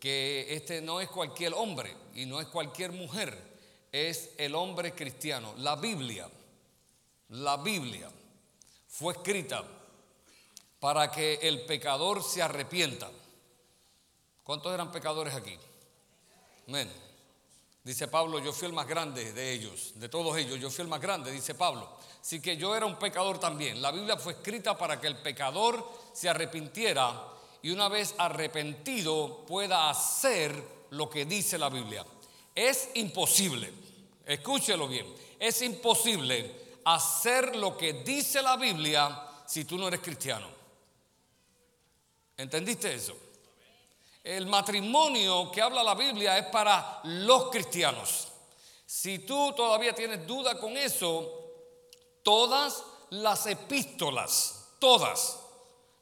que este no es cualquier hombre y no es cualquier mujer, es el hombre cristiano. La Biblia, la Biblia fue escrita para que el pecador se arrepienta. ¿Cuántos eran pecadores aquí? Amén. Dice Pablo, yo fui el más grande de ellos, de todos ellos, yo fui el más grande, dice Pablo. Así que yo era un pecador también. La Biblia fue escrita para que el pecador se arrepintiera y una vez arrepentido pueda hacer lo que dice la Biblia. Es imposible, escúchelo bien, es imposible hacer lo que dice la Biblia si tú no eres cristiano. ¿Entendiste eso? El matrimonio que habla la Biblia es para los cristianos. Si tú todavía tienes duda con eso, todas las epístolas, todas,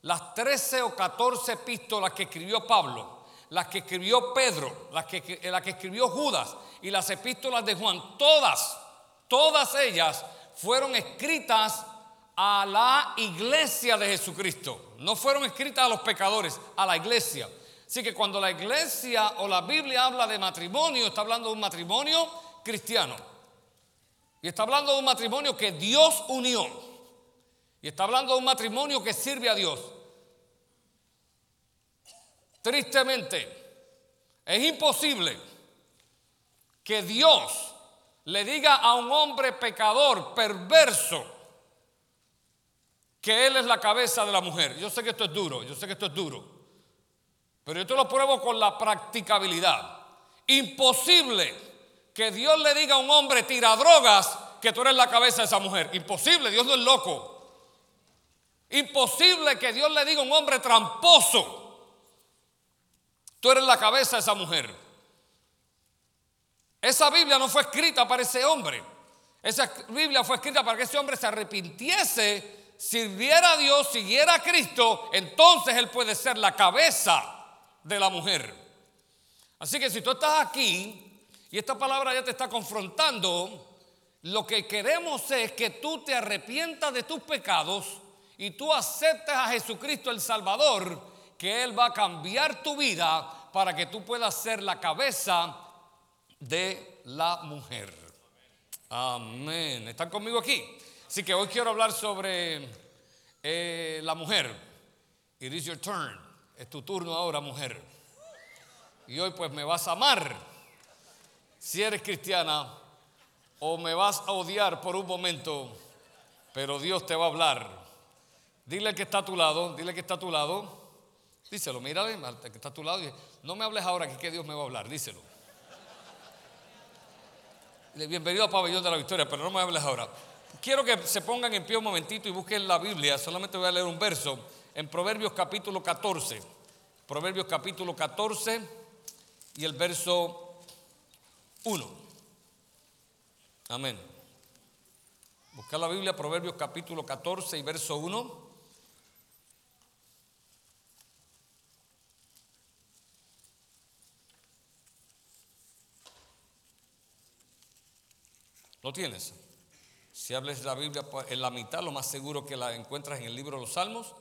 las 13 o 14 epístolas que escribió Pablo, las que escribió Pedro, las que, escribió Judas y las epístolas de Juan, todas, todas ellas fueron escritas a la iglesia de Jesucristo. No fueron escritas a los pecadores, a la iglesia. Así que cuando la iglesia o la Biblia habla de matrimonio, está hablando de un matrimonio cristiano. Y está hablando de un matrimonio que Dios unió. Y está hablando de un matrimonio que sirve a Dios. Tristemente, es imposible que Dios le diga a un hombre pecador, perverso, que él es la cabeza de la mujer. Yo sé que esto es duro, yo sé que esto es duro, pero yo te lo pruebo con la practicabilidad. Imposible que Dios le diga a un hombre tira drogas que tú eres la cabeza de esa mujer. Imposible, Dios no es loco. Imposible que Dios le diga a un hombre tramposo Tú eres la cabeza de esa mujer. Esa Biblia no fue escrita para ese hombre. Esa Biblia fue escrita para que ese hombre se arrepintiese, sirviera a Dios, siguiera a Cristo. Entonces él puede ser la cabeza de la mujer. Así que si tú estás aquí y esta palabra ya te está confrontando, lo que queremos es que tú te arrepientas de tus pecados y tú aceptes a Jesucristo el Salvador que Él va a cambiar tu vida para que tú puedas ser la cabeza de la mujer. Amén. ¿Están conmigo aquí? Así que hoy quiero hablar sobre eh, la mujer. It is your turn. Es tu turno ahora, mujer. Y hoy pues me vas a amar si eres cristiana o me vas a odiar por un momento, pero Dios te va a hablar. Dile que está a tu lado, dile que está a tu lado. Díselo, mírale, que está a tu lado. No me hables ahora, que, que Dios me va a hablar, díselo. Bienvenido a Pabellón de la Victoria, pero no me hables ahora. Quiero que se pongan en pie un momentito y busquen la Biblia. Solamente voy a leer un verso en Proverbios capítulo 14. Proverbios capítulo 14 y el verso 1. Amén. Busca la Biblia, Proverbios capítulo 14 y verso 1. ¿Lo tienes? Si hables la Biblia pues, en la mitad, lo más seguro que la encuentras en el libro de los Salmos.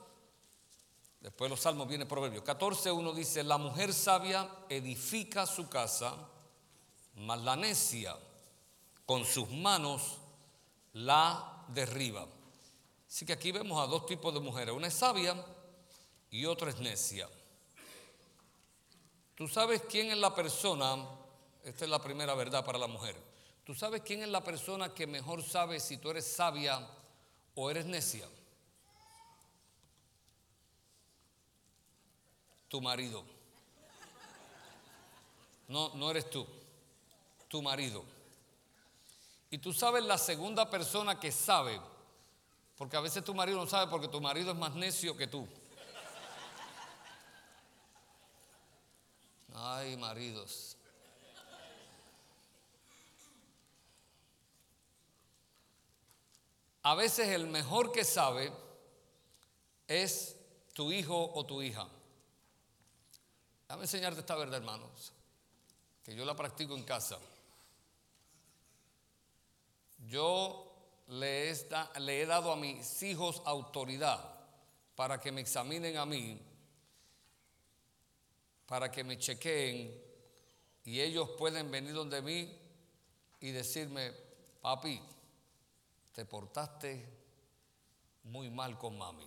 Después de los Salmos viene Proverbio 14, uno dice, la mujer sabia edifica su casa, mas la necia con sus manos la derriba. Así que aquí vemos a dos tipos de mujeres, una es sabia y otra es necia. Tú sabes quién es la persona, esta es la primera verdad para la mujer ¿Tú sabes quién es la persona que mejor sabe si tú eres sabia o eres necia? Tu marido. No, no eres tú. Tu marido. Y tú sabes la segunda persona que sabe, porque a veces tu marido no sabe porque tu marido es más necio que tú. Ay, maridos. A veces el mejor que sabe es tu hijo o tu hija. Déjame enseñarte esta verdad, hermanos, que yo la practico en casa. Yo le he, le he dado a mis hijos autoridad para que me examinen a mí para que me chequeen y ellos pueden venir donde mí y decirme, papi, te portaste muy mal con mami.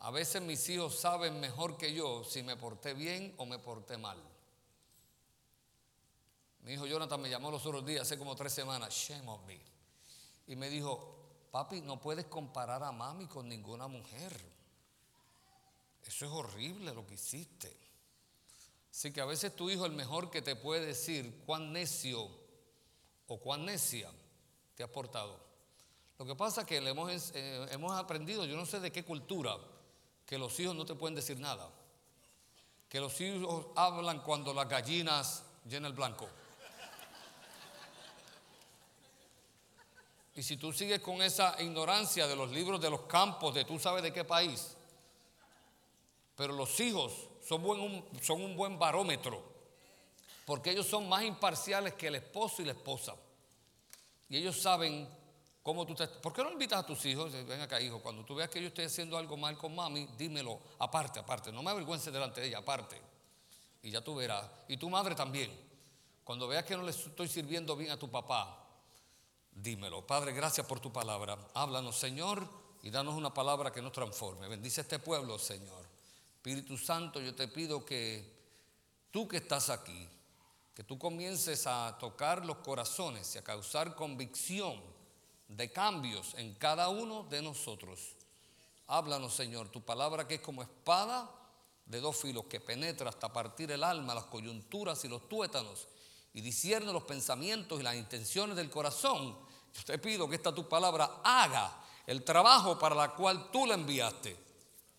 A veces mis hijos saben mejor que yo si me porté bien o me porté mal. Mi hijo Jonathan me llamó los otros días, hace como tres semanas, shame on me. Y me dijo, papi, no puedes comparar a mami con ninguna mujer. Eso es horrible lo que hiciste. Así que a veces tu hijo el mejor que te puede decir cuán necio o cuán necia te ha portado. Lo que pasa es que le hemos, eh, hemos aprendido, yo no sé de qué cultura, que los hijos no te pueden decir nada. Que los hijos hablan cuando las gallinas llenan el blanco. Y si tú sigues con esa ignorancia de los libros de los campos, de tú sabes de qué país, pero los hijos son, buen, son un buen barómetro, porque ellos son más imparciales que el esposo y la esposa. Y ellos saben cómo tú te... ¿Por qué no invitas a tus hijos? Ven acá, hijo, cuando tú veas que yo estoy haciendo algo mal con mami, dímelo, aparte, aparte. No me avergüences delante de ella, aparte. Y ya tú verás. Y tu madre también. Cuando veas que no le estoy sirviendo bien a tu papá, dímelo. Padre, gracias por tu palabra. Háblanos, Señor, y danos una palabra que nos transforme. Bendice este pueblo, Señor. Espíritu Santo, yo te pido que tú que estás aquí, que tú comiences a tocar los corazones y a causar convicción de cambios en cada uno de nosotros. Háblanos, Señor, tu palabra que es como espada de dos filos que penetra hasta partir el alma, las coyunturas y los tuétanos y discierne los pensamientos y las intenciones del corazón. Yo te pido que esta tu palabra haga el trabajo para la cual tú la enviaste.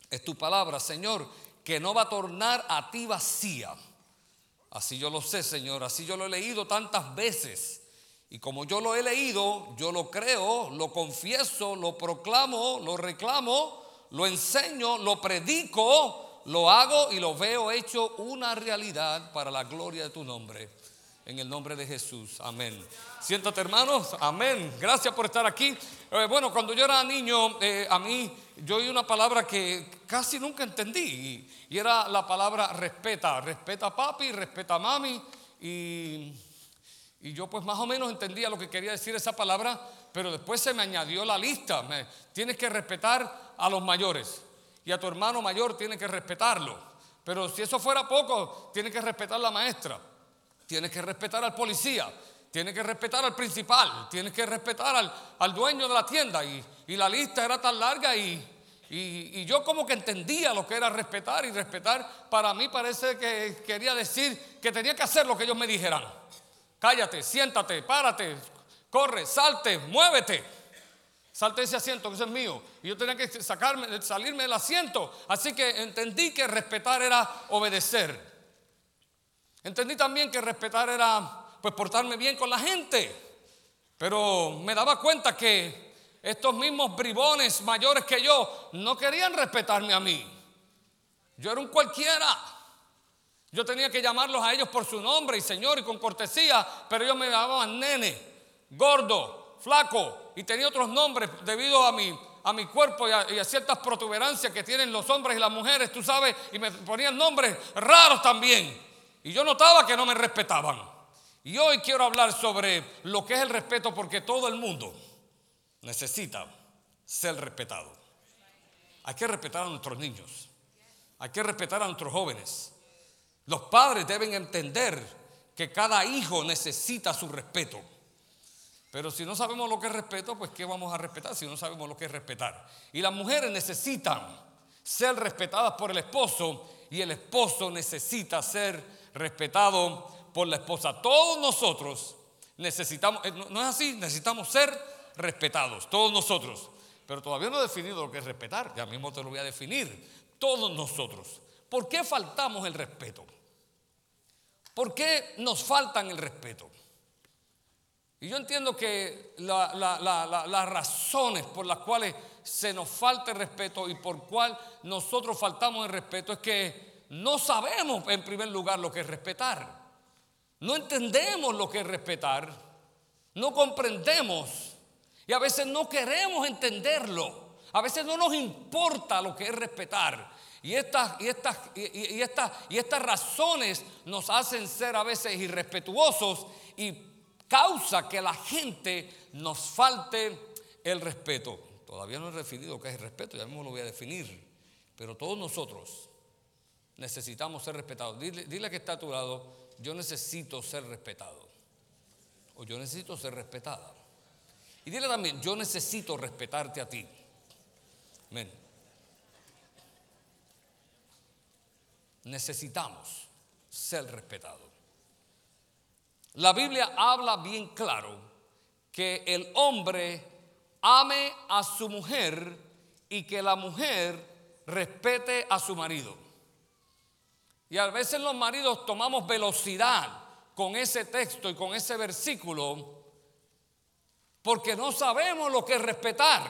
Es tu palabra, Señor, que no va a tornar a ti vacía Así yo lo sé, Señor, así yo lo he leído tantas veces. Y como yo lo he leído, yo lo creo, lo confieso, lo proclamo, lo reclamo, lo enseño, lo predico, lo hago y lo veo hecho una realidad para la gloria de tu nombre. En el nombre de Jesús. Amén. Siéntate hermanos. Amén. Gracias por estar aquí. Eh, bueno, cuando yo era niño, eh, a mí yo oí una palabra que casi nunca entendí y, era la palabra respeta. Respeta a papi, respeta a mami y, y, yo pues más o menos entendía lo que quería decir esa palabra, pero después se me añadió la lista. tienes que respetar a los mayores y a tu hermano mayor tienes que respetarlo. Pero si eso fuera poco, tienes que respetar a la maestra, tienes que respetar al policía, tienes que respetar al principal, tienes que respetar al, dueño de la tienda. Y, la lista era tan larga y, y, yo como que entendía lo que era respetar y respetar para mí parece que quería decir que tenía que hacer lo que ellos me dijeran. Cállate, siéntate, párate, corre, salte, muévete. Salte ese asiento que ese es mío. Y yo tenía que sacarme, salirme del asiento. Así que entendí que respetar era obedecer. Entendí también que respetar era pues portarme bien con la gente. Pero me daba cuenta que estos mismos bribones mayores que yo no querían respetarme a mí. Yo era un cualquiera. Yo tenía que llamarlos a ellos por su nombre y señor y con cortesía, pero ellos me llamaban nene, gordo, flaco y tenía otros nombres debido a mi, a mi cuerpo y a, y a, ciertas protuberancias que tienen los hombres y las mujeres, tú sabes, y me ponían nombres raros también. Y yo notaba que no me respetaban. Y hoy quiero hablar sobre lo que es el respeto porque todo el mundo necesita ser respetado. Hay que respetar a nuestros niños. Hay que respetar a nuestros jóvenes. Los padres deben entender que cada hijo necesita su respeto. Pero si no sabemos lo que es respeto, pues ¿qué vamos a respetar si no sabemos lo que es respetar? Y las mujeres necesitan ser respetadas por el esposo y el esposo necesita ser respetado por la esposa. Todos nosotros necesitamos, eh, no es así, necesitamos ser respetados, todos nosotros. Pero todavía no he definido lo que es respetar, ya mismo te lo voy a definir. Todos nosotros. ¿Por qué faltamos el respeto? ¿Por qué nos faltan el respeto? Y yo entiendo que las razones por las cuales se nos falta el respeto y por cuál nosotros faltamos el respeto es que no sabemos en primer lugar lo que es respetar. No entendemos lo que es respetar, no comprendemos y a veces no queremos entenderlo. A veces no nos importa lo que es respetar. Y estas, y, estas, y, y estas razones nos hacen ser a veces irrespetuosos y causa que la gente nos falte el respeto. Todavía no he definido qué es el respeto, ya mismo lo voy a definir. Pero todos nosotros necesitamos ser respetados. Dile, que está a tu lado, yo necesito ser respetado. O yo necesito ser respetada. Y dile también, yo necesito respetarte a ti. Amén. Necesitamos ser respetados. La Biblia habla bien claro que el hombre ame a su mujer y que la mujer respete a su marido. Y a veces los maridos tomamos velocidad con ese texto y con ese versículo porque no sabemos lo que es respetar.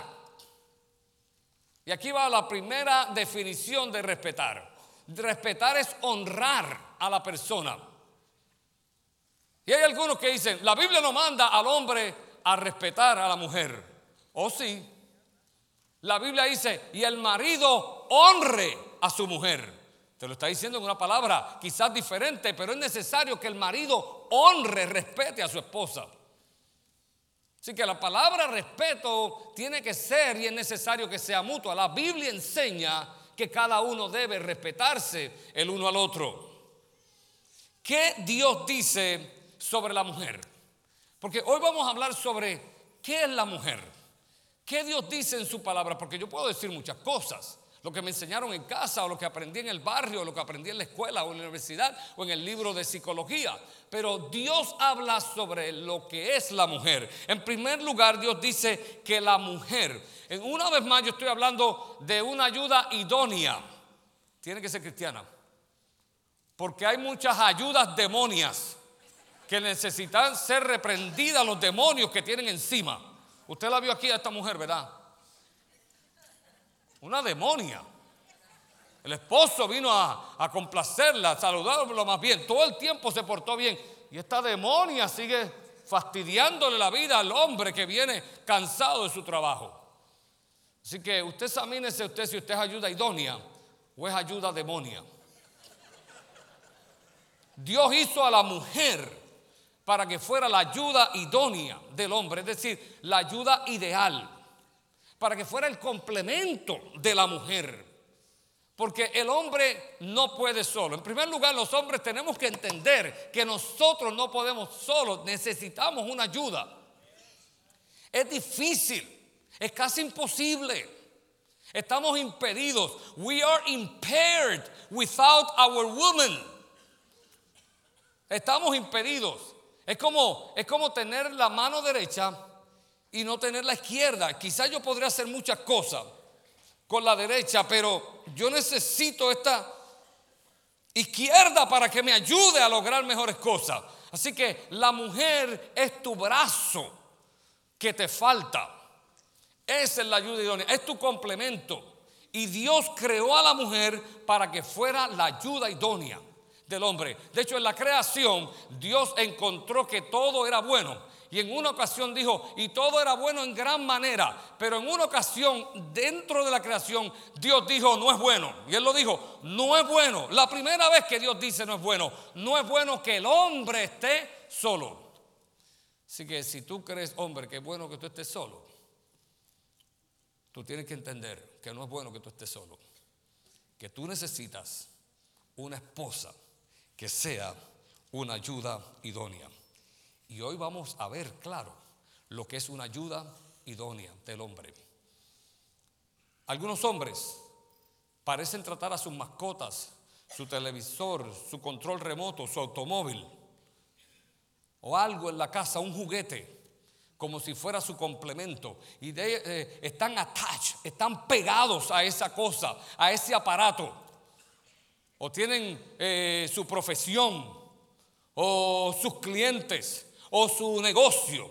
Y aquí va la primera definición de respetar. Respetar es honrar a la persona. Y hay algunos que dicen, la Biblia no manda al hombre a respetar a la mujer. ¿O oh, sí? La Biblia dice, y el marido honre a su mujer. Te lo está diciendo en una palabra quizás diferente, pero es necesario que el marido honre, respete a su esposa. Así que la palabra respeto tiene que ser y es necesario que sea mutua. La Biblia enseña que cada uno debe respetarse el uno al otro. ¿Qué Dios dice sobre la mujer? Porque hoy vamos a hablar sobre qué es la mujer. ¿Qué Dios dice en su palabra? Porque yo puedo decir muchas cosas lo que me enseñaron en casa o lo que aprendí en el barrio, o lo que aprendí en la escuela o en la universidad o en el libro de psicología. Pero Dios habla sobre lo que es la mujer. En primer lugar, Dios dice que la mujer, una vez más yo estoy hablando de una ayuda idónea. Tiene que ser cristiana. Porque hay muchas ayudas demonias que necesitan ser reprendidas los demonios que tienen encima. Usted la vio aquí a esta mujer, ¿verdad? Una demonia. El esposo vino a, complacerla, a saludarlo más bien. Todo el tiempo se portó bien. Y esta demonia sigue fastidiándole la vida al hombre que viene cansado de su trabajo. Así que usted examínese usted si usted es ayuda idónea o es ayuda demonia. Dios hizo a la mujer para que fuera la ayuda idónea del hombre, es decir, la ayuda ideal para que fuera el complemento de la mujer. Porque el hombre no puede solo. En primer lugar, los hombres tenemos que entender que nosotros no podemos solo, necesitamos una ayuda. Es difícil, es casi imposible. Estamos impedidos. We are impaired without our woman. Estamos impedidos. Es como, es como tener la mano derecha y no tener la izquierda. Quizás yo podría hacer muchas cosas con la derecha, pero yo necesito esta izquierda para que me ayude a lograr mejores cosas. Así que la mujer es tu brazo que te falta. Esa es la ayuda idónea, es tu complemento. Y Dios creó a la mujer para que fuera la ayuda idónea del hombre. De hecho, en la creación, Dios encontró que todo era bueno. Y en una ocasión dijo, y todo era bueno en gran manera, pero en una ocasión dentro de la creación Dios dijo, no es bueno. Y él lo dijo, no es bueno. La primera vez que Dios dice no es bueno, no es bueno que el hombre esté solo. Así que si tú crees, hombre, que es bueno que tú estés solo, tú tienes que entender que no es bueno que tú estés solo. Que tú necesitas una esposa que sea una ayuda idónea. Y hoy vamos a ver, claro, lo que es una ayuda idónea del hombre. Algunos hombres parecen tratar a sus mascotas, su televisor, su control remoto, su automóvil o algo en la casa, un juguete, como si fuera su complemento. Y eh, están attached, están pegados a esa cosa, a ese aparato. O tienen eh, su profesión o sus clientes o su negocio,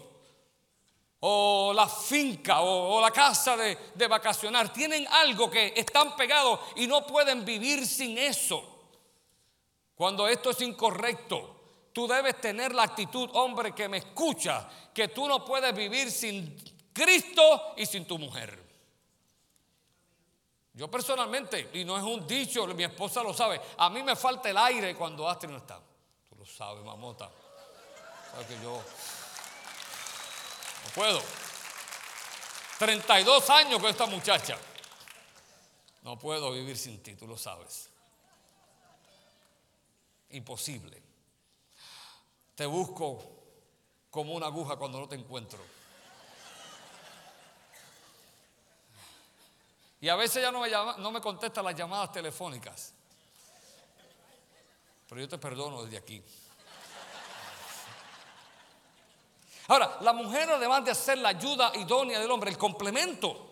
o la finca, o, la casa de, de vacacionar. Tienen algo que están pegados y no pueden vivir sin eso. Cuando esto es incorrecto, tú debes tener la actitud, hombre, que me escucha, que tú no puedes vivir sin Cristo y sin tu mujer. Yo personalmente, y no es un dicho, mi esposa lo sabe, a mí me falta el aire cuando Astrid no está. Tú lo sabes, mamota. Que yo no puedo. 32 años con esta muchacha. No puedo vivir sin ti, tú lo sabes. Imposible. Te busco como una aguja cuando no te encuentro. Y a veces ya no me, llama, no me contesta las llamadas telefónicas. Pero yo te perdono desde aquí. Ahora, la mujer además de hacer la ayuda idónea del hombre, el complemento,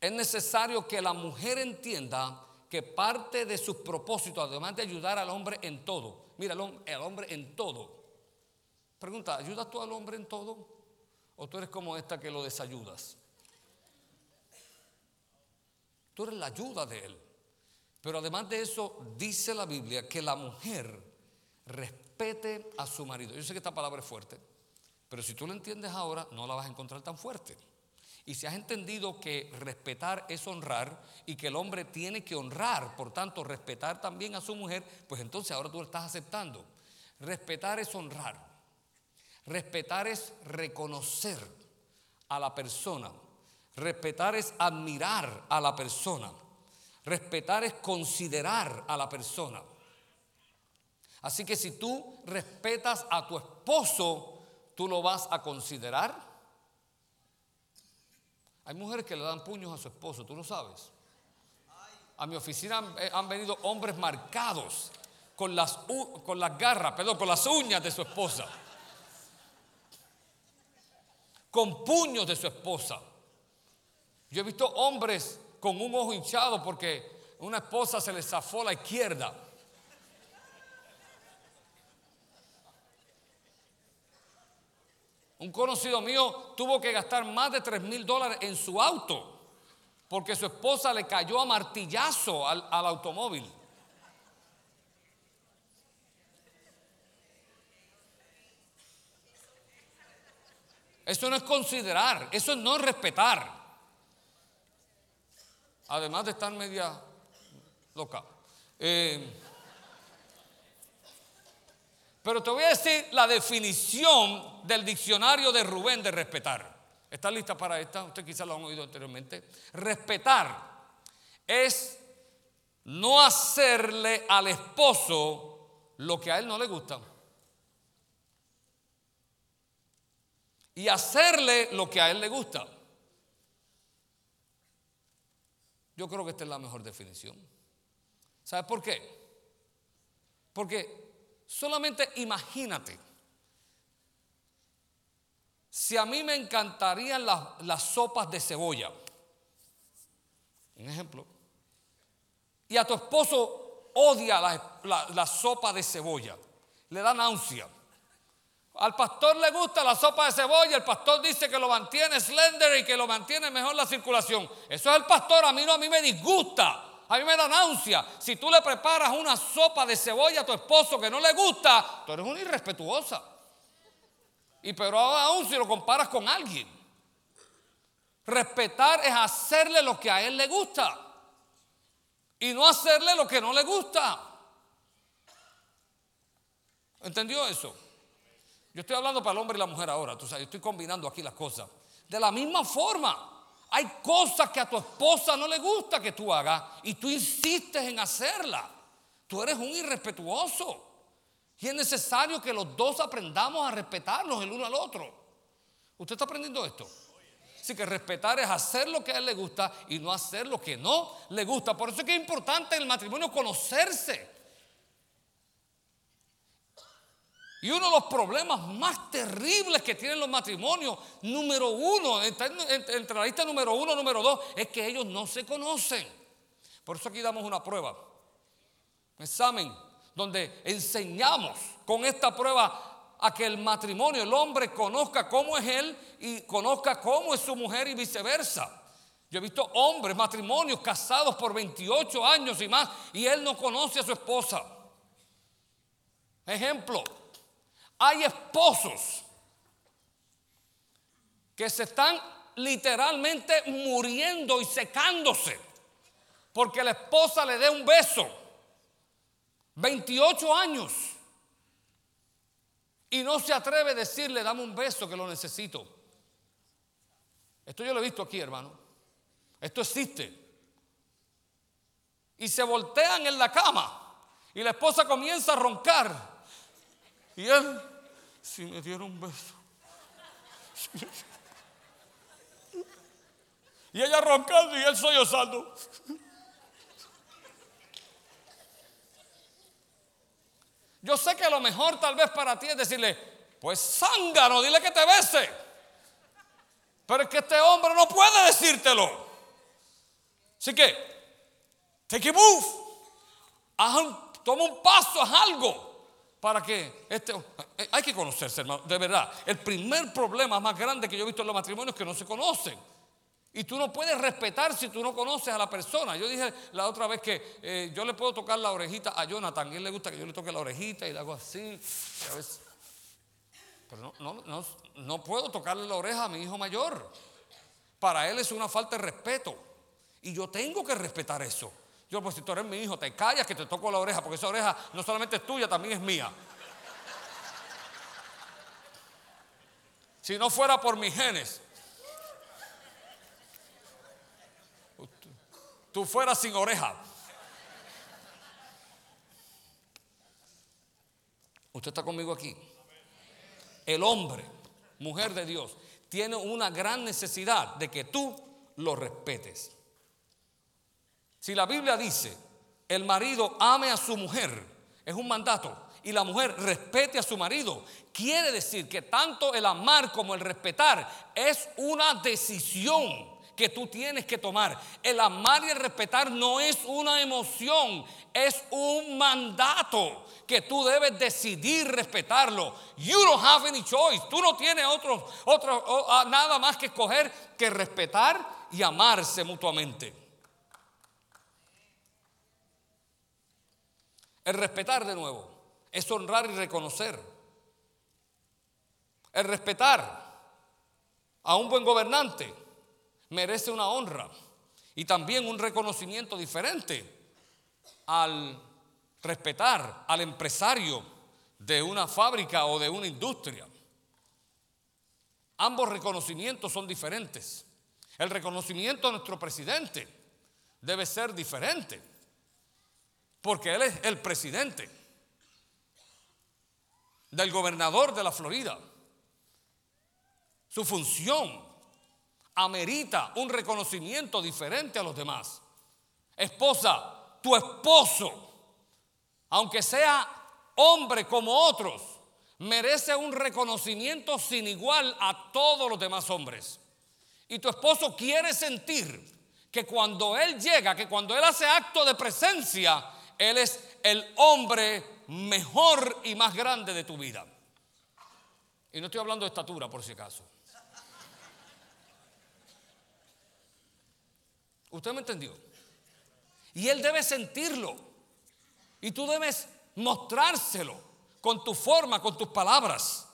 es necesario que la mujer entienda que parte de sus propósitos, además de ayudar al hombre en todo, mira, el hombre en todo. Pregunta, ¿ayudas tú al hombre en todo? ¿O tú eres como esta que lo desayudas? Tú eres la ayuda de él. Pero además de eso, dice la Biblia que la mujer respete a su marido. Yo sé que esta palabra es fuerte, pero si tú la entiendes ahora, no la vas a encontrar tan fuerte. Y si has entendido que respetar es honrar y que el hombre tiene que honrar, por tanto, respetar también a su mujer, pues entonces ahora tú lo estás aceptando. Respetar es honrar. Respetar es reconocer a la persona Respetar es admirar a la persona. Respetar es considerar a la persona. Así que si tú respetas a tu esposo, tú lo vas a considerar. Hay mujeres que le dan puños a su esposo, tú lo sabes. A mi oficina han, eh, venido hombres marcados con las, con las garras, perdón, con las uñas de su esposa. Con puños de su esposa. Yo he visto hombres con un ojo hinchado porque una esposa se le zafó la izquierda. Un conocido mío tuvo que gastar más de 3 mil dólares en su auto porque su esposa le cayó a martillazo al, al automóvil. Eso no es considerar, eso es no respetar además de estar media loca. Eh, pero te voy a decir la definición del diccionario de Rubén de respetar. ¿Está lista para esta? Usted quizás lo han oído anteriormente. Respetar es no hacerle al esposo lo que a él no le gusta. Y hacerle lo que a él le gusta. Yo creo que esta es la mejor definición. ¿Sabes por qué? Porque solamente imagínate, si a mí me encantarían las, sopas de cebolla, un ejemplo, y a tu esposo odia la, la sopa de cebolla, le da náusea, al pastor le gusta la sopa de cebolla, el pastor dice que lo mantiene slender y que lo mantiene mejor la circulación. Eso es el pastor, a mí no, a mí me disgusta, a mí me da náusea. Si tú le preparas una sopa de cebolla a tu esposo que no le gusta, tú eres una irrespetuosa. Y pero aún si lo comparas con alguien. Respetar es hacerle lo que a él le gusta y no hacerle lo que no le gusta. ¿Entendió eso? Yo estoy hablando para el hombre y la mujer ahora, tú sabes, estoy combinando aquí las cosas. De la misma forma, hay cosas que a tu esposa no le gusta que tú hagas y tú insistes en hacerla. Tú eres un irrespetuoso. Y es necesario que los dos aprendamos a respetarnos el uno al otro. ¿Usted está aprendiendo esto? Así que respetar es hacer lo que a él le gusta y no hacer lo que no le gusta. Por eso es que es importante en el matrimonio conocerse. Y uno de los problemas más terribles que tienen los matrimonios, número uno, entre la lista número uno, número dos, es que ellos no se conocen. Por eso aquí damos una prueba, un examen, donde enseñamos con esta prueba a que el matrimonio, el hombre conozca cómo es él y conozca cómo es su mujer y viceversa. Yo he visto hombres, matrimonios casados por 28 años y más, y él no conoce a su esposa. Ejemplo, hay esposos que se están literalmente muriendo y secándose porque la esposa le dé un beso. 28 años. Y no se atreve a decirle, dame un beso que lo necesito. Esto yo lo he visto aquí, hermano. Esto existe. Y se voltean en la cama. Y la esposa comienza a roncar. Y él, si me diera un beso. Y ella roncando y él sollozando. Yo sé que lo mejor tal vez para ti es decirle, pues zángano, dile que te bese. Pero es que este hombre no puede decírtelo. Así que, take a move. toma un paso, haz algo. Para que este. Eh, hay que conocerse, hermano, de verdad. El primer problema más grande que yo he visto en los matrimonios es que no se conocen. Y tú no puedes respetar si tú no conoces a la persona. Yo dije la otra vez que eh, yo le puedo tocar la orejita a Jonathan. A él le gusta que yo le toque la orejita y le hago así. pero no, puedo tocarle la oreja a mi hijo mayor. Para él es una falta de respeto. Y yo tengo que respetar eso. Yo, pues si tú eres mi hijo, te callas que te toco la oreja, porque esa oreja no solamente es tuya, también es mía. Si no fuera por mis genes, tú fueras sin oreja. ¿Usted está conmigo aquí? El hombre, mujer de Dios, tiene una gran necesidad de que tú lo respetes. Si la Biblia dice, el marido ame a su mujer, es un mandato, y la mujer respete a su marido, quiere decir que tanto el amar como el respetar es una decisión que tú tienes que tomar. El amar y el respetar no es una emoción, es un mandato que tú debes decidir respetarlo. You don't have any choice. Tú no tienes otro, otro, ah, nada más que escoger que respetar y amarse mutuamente. El respetar de nuevo es honrar y reconocer. El respetar a un buen gobernante merece una honra y también un reconocimiento diferente al respetar al empresario de una fábrica o de una industria. Ambos reconocimientos son diferentes. El reconocimiento a nuestro presidente debe ser diferente, porque él es el presidente del gobernador de la Florida. Su función amerita un reconocimiento diferente a los demás. Esposa, tu esposo, aunque sea hombre como otros, merece un reconocimiento sin igual a todos los demás hombres. Y tu esposo quiere sentir que cuando él llega, que cuando él hace acto de presencia, él es el hombre mejor y más grande de tu vida. Y no estoy hablando de estatura, por si acaso. ¿Usted me entendió? Y él debe sentirlo. Y tú debes mostrárselo con tu forma, con tus palabras.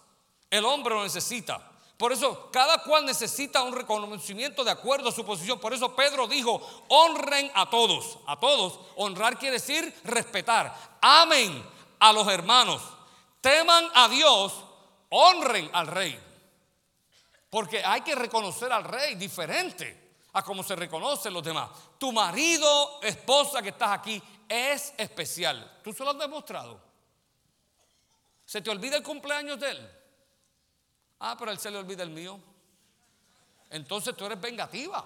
El hombre lo necesita. Por eso cada cual necesita un reconocimiento de acuerdo a su posición. Por eso Pedro dijo, honren a todos. A todos. Honrar quiere decir respetar. Amen a los hermanos. Teman a Dios. Honren al rey. Porque hay que reconocer al rey diferente a cómo se reconocen los demás. Tu marido, esposa que estás aquí, es especial. ¿Tú se lo has demostrado? ¿Se te olvida el cumpleaños de él? Ah, pero a él se le olvida el mío. Entonces tú eres vengativa.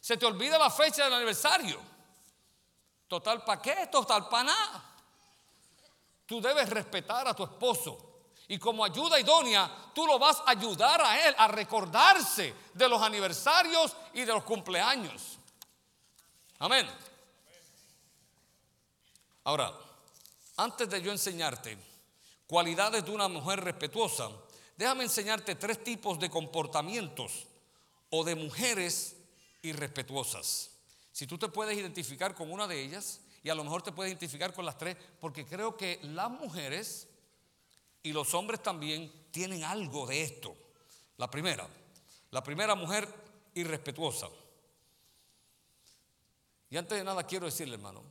Se te olvida la fecha del aniversario. Total para qué, total para nada. Tú debes respetar a tu esposo. Y como ayuda idónea, tú lo vas a ayudar a él a recordarse de los aniversarios y de los cumpleaños. Amén. Ahora, antes de yo enseñarte cualidades de una mujer respetuosa, déjame enseñarte tres tipos de comportamientos o de mujeres irrespetuosas. Si tú te puedes identificar con una de ellas, y a lo mejor te puedes identificar con las tres, porque creo que las mujeres y los hombres también tienen algo de esto. La primera, la primera mujer irrespetuosa. Y antes de nada quiero decirle, hermano,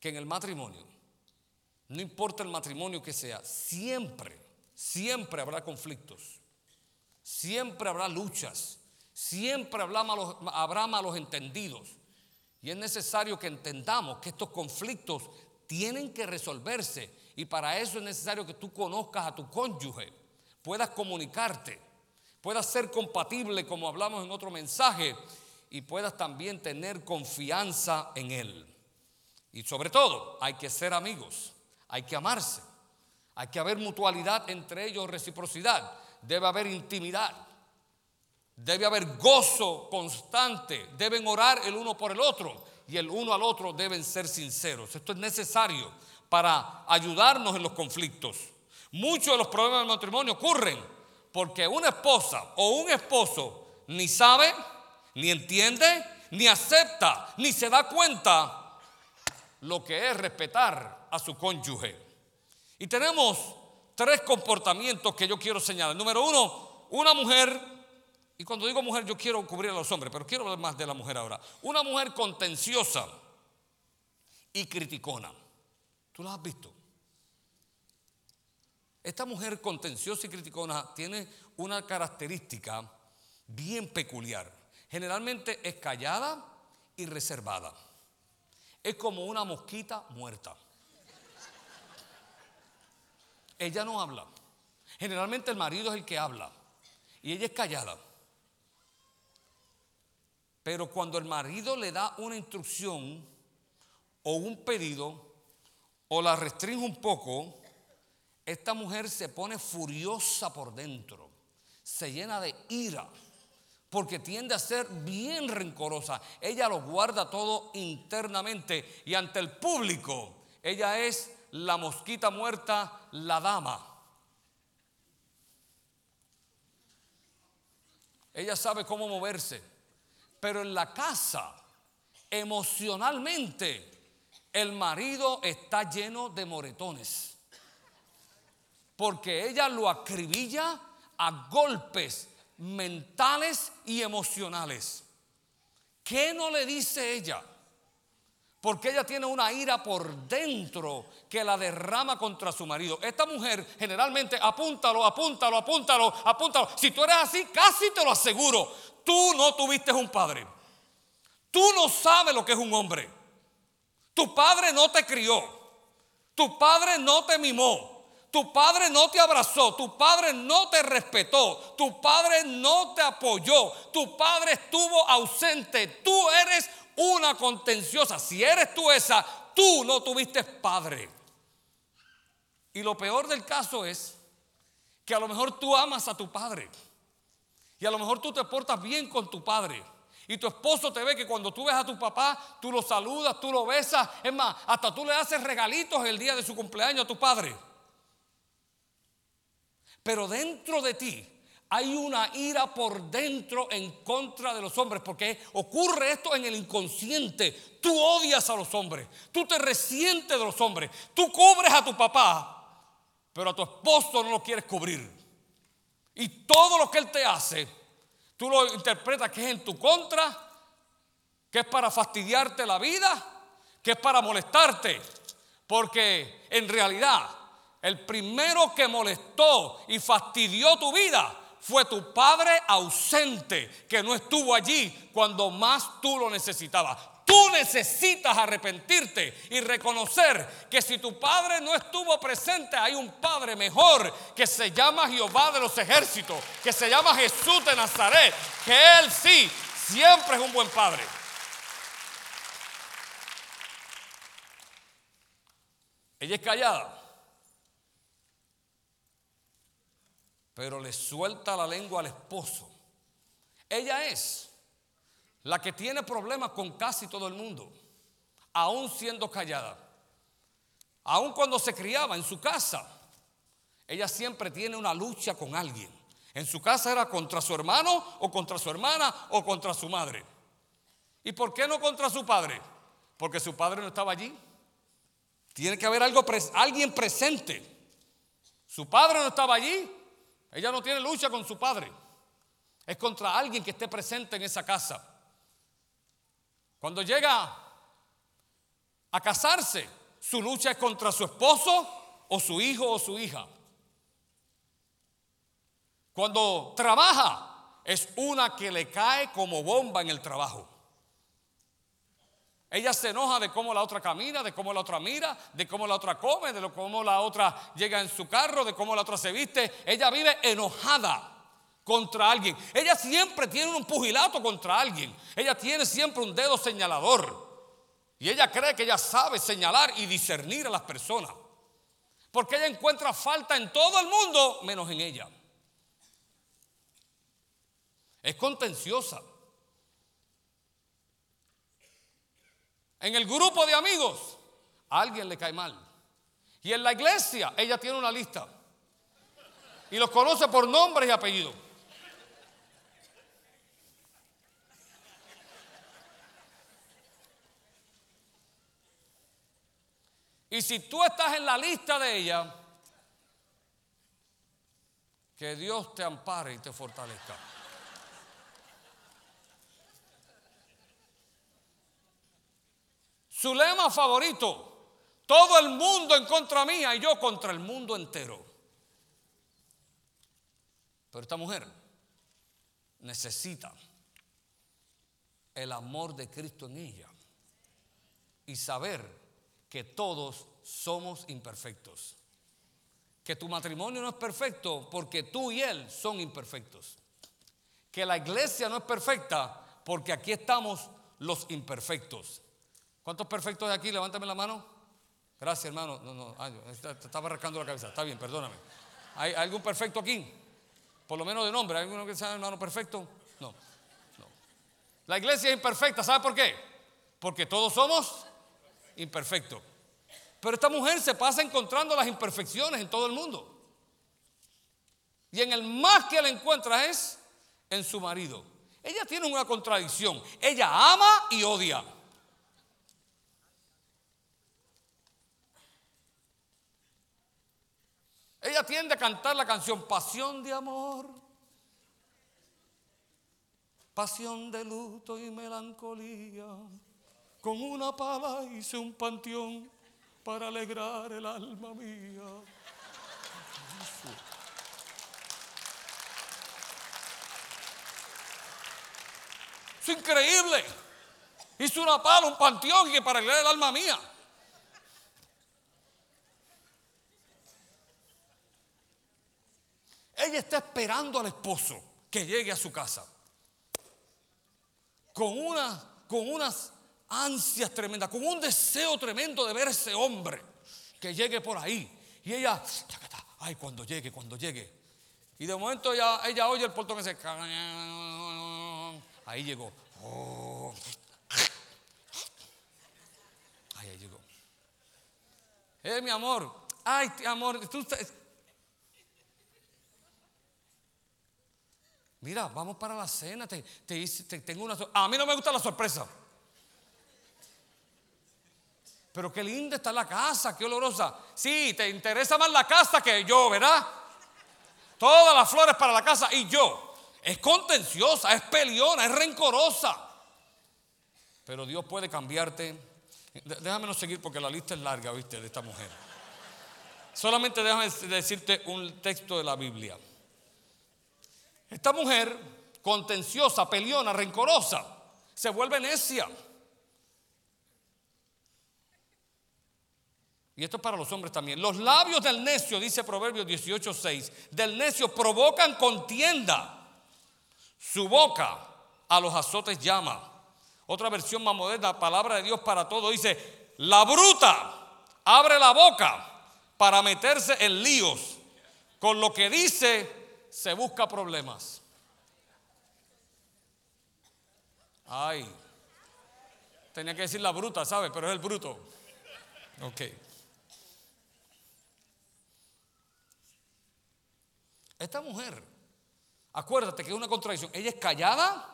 que en el matrimonio, no importa el matrimonio que sea, siempre, siempre habrá conflictos, siempre habrá luchas, siempre habrá malos, habrá malos entendidos. Y es necesario que entendamos que estos conflictos tienen que resolverse. Y para eso es necesario que tú conozcas a tu cónyuge, puedas comunicarte, puedas ser compatible, como hablamos en otro mensaje, y puedas también tener confianza en él. Y sobre todo, hay que ser amigos, hay que amarse, hay que haber mutualidad entre ellos, reciprocidad, debe haber intimidad. Debe haber gozo constante. Deben orar el uno por el otro y el uno al otro deben ser sinceros. Esto es necesario para ayudarnos en los conflictos. Muchos de los problemas del matrimonio ocurren porque una esposa o un esposo ni sabe, ni entiende, ni acepta, ni se da cuenta lo que es respetar a su cónyuge. Y tenemos tres comportamientos que yo quiero señalar. Número uno, una mujer y cuando digo mujer, yo quiero cubrir a los hombres, pero quiero hablar más de la mujer ahora. Una mujer contenciosa y criticona. ¿Tú la has visto? Esta mujer contenciosa y criticona tiene una característica bien peculiar. Generalmente es callada y reservada. Es como una mosquita muerta. Ella no habla. Generalmente el marido es el que habla y ella es callada. Pero cuando el marido le da una instrucción o un pedido o la restringe un poco, esta mujer se pone furiosa por dentro, se llena de ira, porque tiende a ser bien rencorosa. Ella lo guarda todo internamente y ante el público, ella es la mosquita muerta, la dama. Ella sabe cómo moverse. Pero en la casa, emocionalmente, el marido está lleno de moretones. Porque ella lo acribilla a golpes mentales y emocionales. ¿Qué no le dice ella? Porque ella tiene una ira por dentro que la derrama contra su marido. Esta mujer generalmente, apúntalo, apúntalo, apúntalo, apúntalo. Si tú eres así, casi te lo aseguro tú no tuviste un padre. Tú no sabes lo que es un hombre. Tu padre no te crió. Tu padre no te mimó. Tu padre no te abrazó, tu padre no te respetó, tu padre no te apoyó, tu padre estuvo ausente. Tú eres una contenciosa. Si eres tú esa, tú no tuviste padre. Y lo peor del caso es que a lo mejor tú amas a tu padre. Y a lo mejor tú te portas bien con tu padre. Y tu esposo te ve que cuando tú ves a tu papá, tú lo saludas, tú lo besas. Es más, hasta tú le haces regalitos el día de su cumpleaños a tu padre. Pero dentro de ti hay una ira por dentro en contra de los hombres, porque ocurre esto en el inconsciente. Tú odias a los hombres, tú te resientes de los hombres, tú cubres a tu papá, pero a tu esposo no lo quieres cubrir. Y todo lo que Él te hace, tú lo interpretas que es en tu contra, que es para fastidiarte la vida, que es para molestarte. Porque en realidad el primero que molestó y fastidió tu vida fue tu padre ausente, que no estuvo allí cuando más tú lo necesitabas. Tú necesitas arrepentirte y reconocer que si tu padre no estuvo presente, hay un padre mejor que se llama Jehová de los ejércitos, que se llama Jesús de Nazaret, que él sí, siempre es un buen padre. Ella es callada, pero le suelta la lengua al esposo. Ella es la que tiene problemas con casi todo el mundo, aún siendo callada. Aún cuando se criaba en su casa, ella siempre tiene una lucha con alguien. En su casa era contra su hermano o contra su hermana o contra su madre. ¿Y por qué no contra su padre? Porque su padre no estaba allí. Tiene que haber algo, alguien presente. Su padre no estaba allí. Ella no tiene lucha con su padre. Es contra alguien que esté presente en esa casa. Cuando llega a casarse, su lucha es contra su esposo o su hijo o su hija. Cuando trabaja, es una que le cae como bomba en el trabajo. Ella se enoja de cómo la otra camina, de cómo la otra mira, de cómo la otra come, de cómo la otra llega en su carro, de cómo la otra se viste. Ella vive enojada contra alguien. Ella siempre tiene un pugilato contra alguien. Ella tiene siempre un dedo señalador. Y ella cree que ella sabe señalar y discernir a las personas. Porque ella encuentra falta en todo el mundo menos en ella. Es contenciosa. En el grupo de amigos, a alguien le cae mal. Y en la iglesia, ella tiene una lista. Y los conoce por nombres y apellidos. Y si tú estás en la lista de ella, que Dios te ampare y te fortalezca. Su lema favorito, todo el mundo en contra mía y yo contra el mundo entero. Pero esta mujer necesita el amor de Cristo en ella y saber que todos somos imperfectos. Que tu matrimonio no es perfecto porque tú y él son imperfectos. Que la iglesia no es perfecta porque aquí estamos los imperfectos. ¿Cuántos perfectos hay aquí? Levántame la mano. Gracias, hermano. No, no, estaba rascando la cabeza. Está bien, perdóname. ¿Hay, algún perfecto aquí? Por lo menos de nombre. ¿Hay alguno que sea hermano perfecto? No, no. La iglesia es imperfecta. ¿Sabe por qué? Porque todos somos imperfectos. Pero esta mujer se pasa encontrando las imperfecciones en todo el mundo. Y en el más que la encuentra es en su marido. Ella tiene una contradicción. Ella ama y odia. Ella tiende a cantar la canción Pasión de amor, pasión de luto y melancolía. Con una pala hice un panteón para alegrar el alma mía. Es increíble. Hizo una pala, un panteón que para alegrar el alma mía. Ella está esperando al esposo que llegue a su casa. Con, una, con unas ansias tremendas, con un deseo tremendo de ver ese hombre que llegue por ahí. Y ella, ay, cuando llegue, cuando llegue. Y de momento ella, ella oye el portón que se... Ahí llegó. Oh. Ahí llegó. Eh, mi amor. Ay, amor, tú, Mira, vamos para la cena. Te, tengo una A mí no me gusta la sorpresa. Pero qué linda está la casa, qué olorosa. Sí, te interesa más la casa que yo, ¿verdad? Todas las flores para la casa y yo. Es contenciosa, es peleona, es rencorosa. Pero Dios puede cambiarte. Déjame seguir porque la lista es larga, ¿viste? De esta mujer. Solamente déjame decirte un texto de la Biblia. Esta mujer, contenciosa, peleona, rencorosa, se vuelve necia. Y esto es para los hombres también. Los labios del necio, dice Proverbios 18:6, del necio provocan contienda. Su boca a los azotes llama. Otra versión más moderna, palabra de Dios para todo, dice, la bruta abre la boca para meterse en líos. Con lo que dice, se busca problemas. Ay, tenía que decir la bruta, ¿sabe? Pero es el bruto. Ok. Esta mujer, acuérdate que es una contradicción. Ella es callada,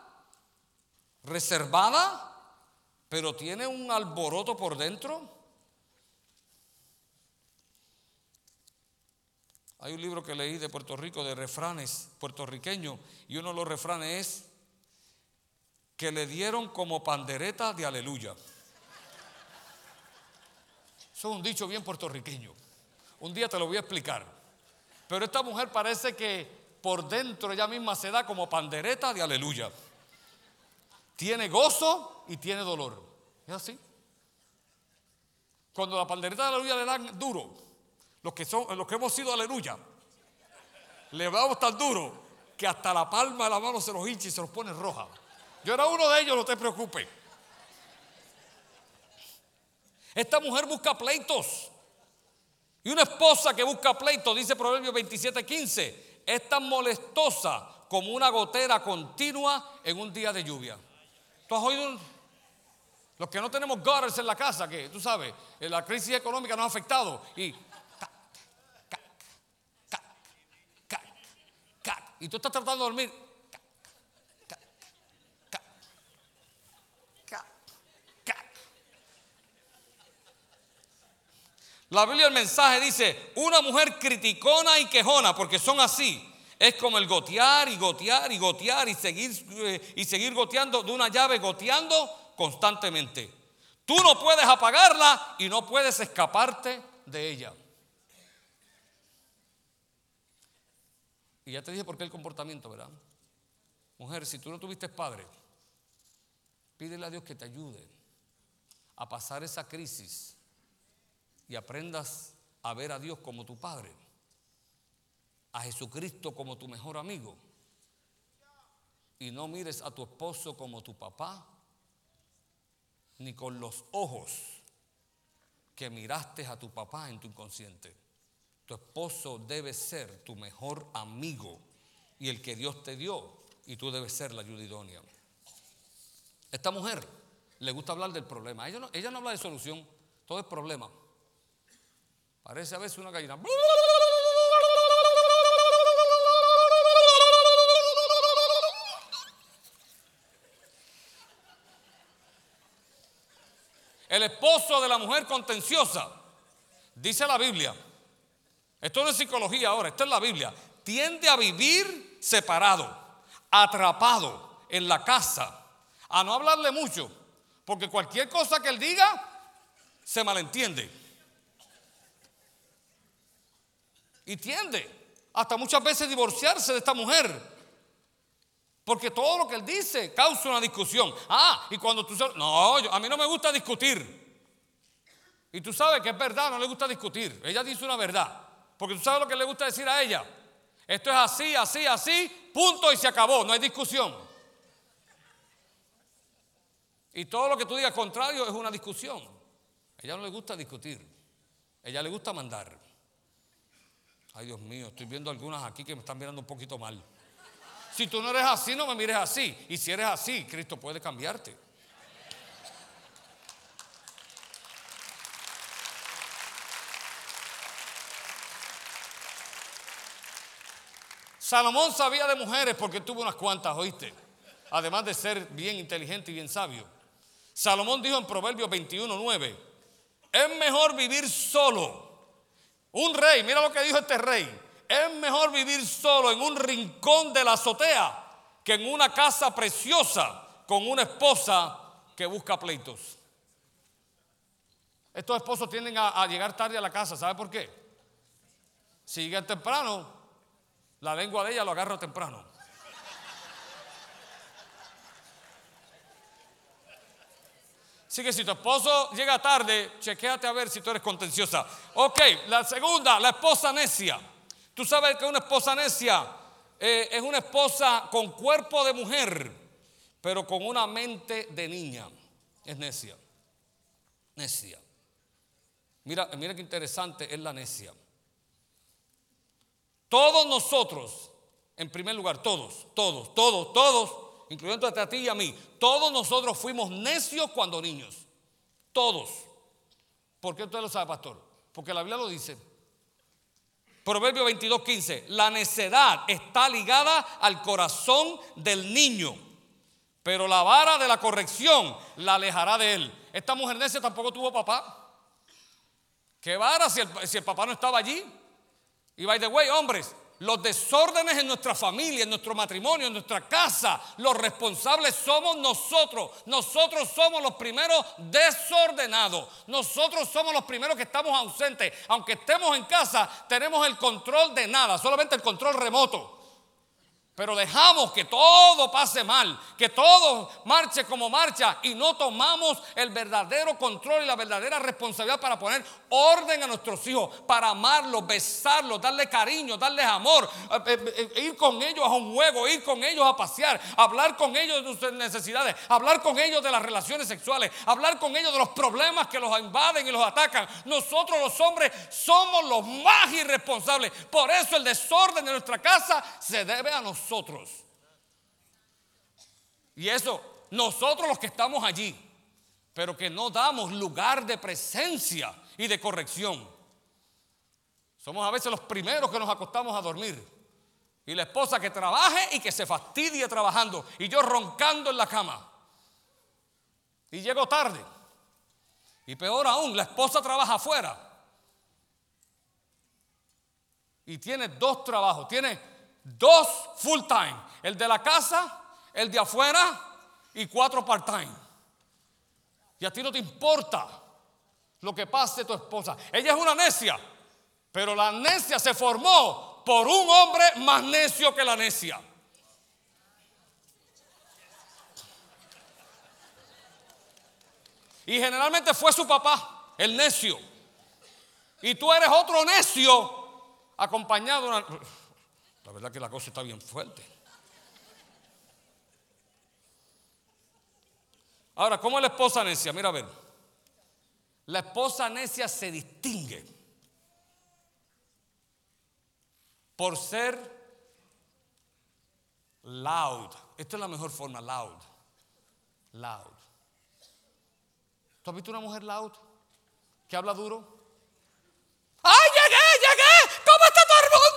reservada, pero tiene un alboroto por dentro. Hay un libro que leí de Puerto Rico de refranes puertorriqueños y uno de los refranes es que le dieron como pandereta de aleluya. Eso es un dicho bien puertorriqueño. Un día te lo voy a explicar. Pero esta mujer parece que por dentro ella misma se da como pandereta de aleluya. Tiene gozo y tiene dolor. ¿Es así? Cuando la pandereta de aleluya le dan duro, los que, son, los que hemos sido aleluya, le damos tan duro que hasta la palma de la mano se los hincha y se los pone roja. Yo era uno de ellos, no te preocupes. Esta mujer busca pleitos. Y una esposa que busca pleitos, dice Proverbios 27:15, es tan molestosa como una gotera continua en un día de lluvia. ¿Tú has oído? Los que no tenemos gutters en la casa, que tú sabes, la crisis económica nos ha afectado. Y. Y tú estás tratando de dormir. La Biblia, el mensaje dice, una mujer criticona y quejona, porque son así. Es como el gotear y gotear y gotear y seguir, eh, y seguir goteando de una llave goteando constantemente. Tú no puedes apagarla y no puedes escaparte de ella. Y ya te dije por qué el comportamiento, ¿verdad? Mujer, si tú no tuviste padre, pídele a Dios que te ayude a pasar esa crisis y aprendas a ver a Dios como tu Padre, a Jesucristo como tu mejor amigo, y no mires a tu esposo como tu papá, ni con los ojos que miraste a tu papá en tu inconsciente. Tu esposo debe ser tu mejor amigo y el que Dios te dio, y tú debes ser la ayuda idónea. Esta mujer le gusta hablar del problema. Ella no, ella no habla de solución, todo es problema. Parece a veces una gallina. El esposo de la mujer contenciosa, dice la Biblia, esto no es psicología ahora, esto es la Biblia, tiende a vivir separado, atrapado en la casa, a no hablarle mucho, porque cualquier cosa que él diga se malentiende. y tiende hasta muchas veces divorciarse de esta mujer. Porque todo lo que él dice causa una discusión. Ah, y cuando tú sabes, no, a mí no me gusta discutir. Y tú sabes que es verdad, no le gusta discutir. Ella dice una verdad. Porque tú sabes lo que le gusta decir a ella. Esto es así, así, así, punto y se acabó, no hay discusión. Y todo lo que tú digas contrario es una discusión. A ella no le gusta discutir. Ella le gusta mandar. Ay, Dios mío, estoy viendo algunas aquí que me están mirando un poquito mal. Si tú no eres así, no me mires así. Y si eres así, Cristo puede cambiarte. Salomón sabía de mujeres porque tuvo unas cuantas, oíste. Además de ser bien inteligente y bien sabio. Salomón dijo en Proverbios 21:9: Es mejor vivir solo un rey, mira lo que dijo este rey. Es mejor vivir solo en un rincón de la azotea que en una casa preciosa con una esposa que busca pleitos. Estos esposos tienden a, llegar tarde a la casa, ¿sabe por qué? Si llegan temprano, la lengua de ella lo agarra temprano. Así que si tu esposo llega tarde, chequéate a ver si tú eres contenciosa. Ok, la segunda, la esposa necia. Tú sabes que una esposa necia eh, es una esposa con cuerpo de mujer, pero con una mente de niña. Es necia. Necia. Mira, mira qué interesante es la necia. Todos nosotros, en primer lugar, todos, todos, todos, todos, incluyendo a ti y a mí, todos nosotros fuimos necios cuando niños. Todos. ¿Por qué usted lo sabe, pastor? Porque la Biblia lo dice. Proverbio 22, 15. La necedad está ligada al corazón del niño, pero la vara de la corrección la alejará de él. Esta mujer necia tampoco tuvo papá. ¿Qué vara si el, si el papá no estaba allí? Y by the way, hombres, los desórdenes en nuestra familia, en nuestro matrimonio, en nuestra casa, los responsables somos nosotros. Nosotros somos los primeros desordenados. Nosotros somos los primeros que estamos ausentes. Aunque estemos en casa, tenemos el control de nada, solamente el control remoto. Pero dejamos que todo pase mal, que todo marche como marcha y no tomamos el verdadero control y la verdadera responsabilidad para poner orden a nuestros hijos, para amarlos, besarlos, darle cariño, darles amor, eh, eh, eh, ir con ellos a un juego, ir con ellos a pasear, hablar con ellos de sus necesidades, hablar con ellos de las relaciones sexuales, hablar con ellos de los problemas que los invaden y los atacan. Nosotros los hombres somos los más irresponsables. Por eso el desorden de nuestra casa se debe a nosotros Y eso, nosotros los que estamos allí, pero que no damos lugar de presencia y de corrección. Somos a veces los primeros que nos acostamos a dormir. Y la esposa que trabaje y que se fastidie trabajando. Y yo roncando en la cama. Y llego tarde. Y peor aún, la esposa trabaja afuera. Y tiene dos trabajos. Tiene Dos full time. El de la casa, el de afuera y cuatro part time. Y a ti no te importa lo que pase tu esposa. Ella es una necia, pero la necia se formó por un hombre más necio que la necia. Y generalmente fue su papá, el necio. Y tú eres otro necio acompañado de una... La verdad que la cosa está bien fuerte. Ahora, ¿cómo es la esposa necia? Mira a ver. La esposa necia se distingue por ser loud. Esta es la mejor forma, loud. Loud. ¿Tú has visto una mujer loud que habla duro? ¡Ay, llegué! ¿Cómo está todo el mundo?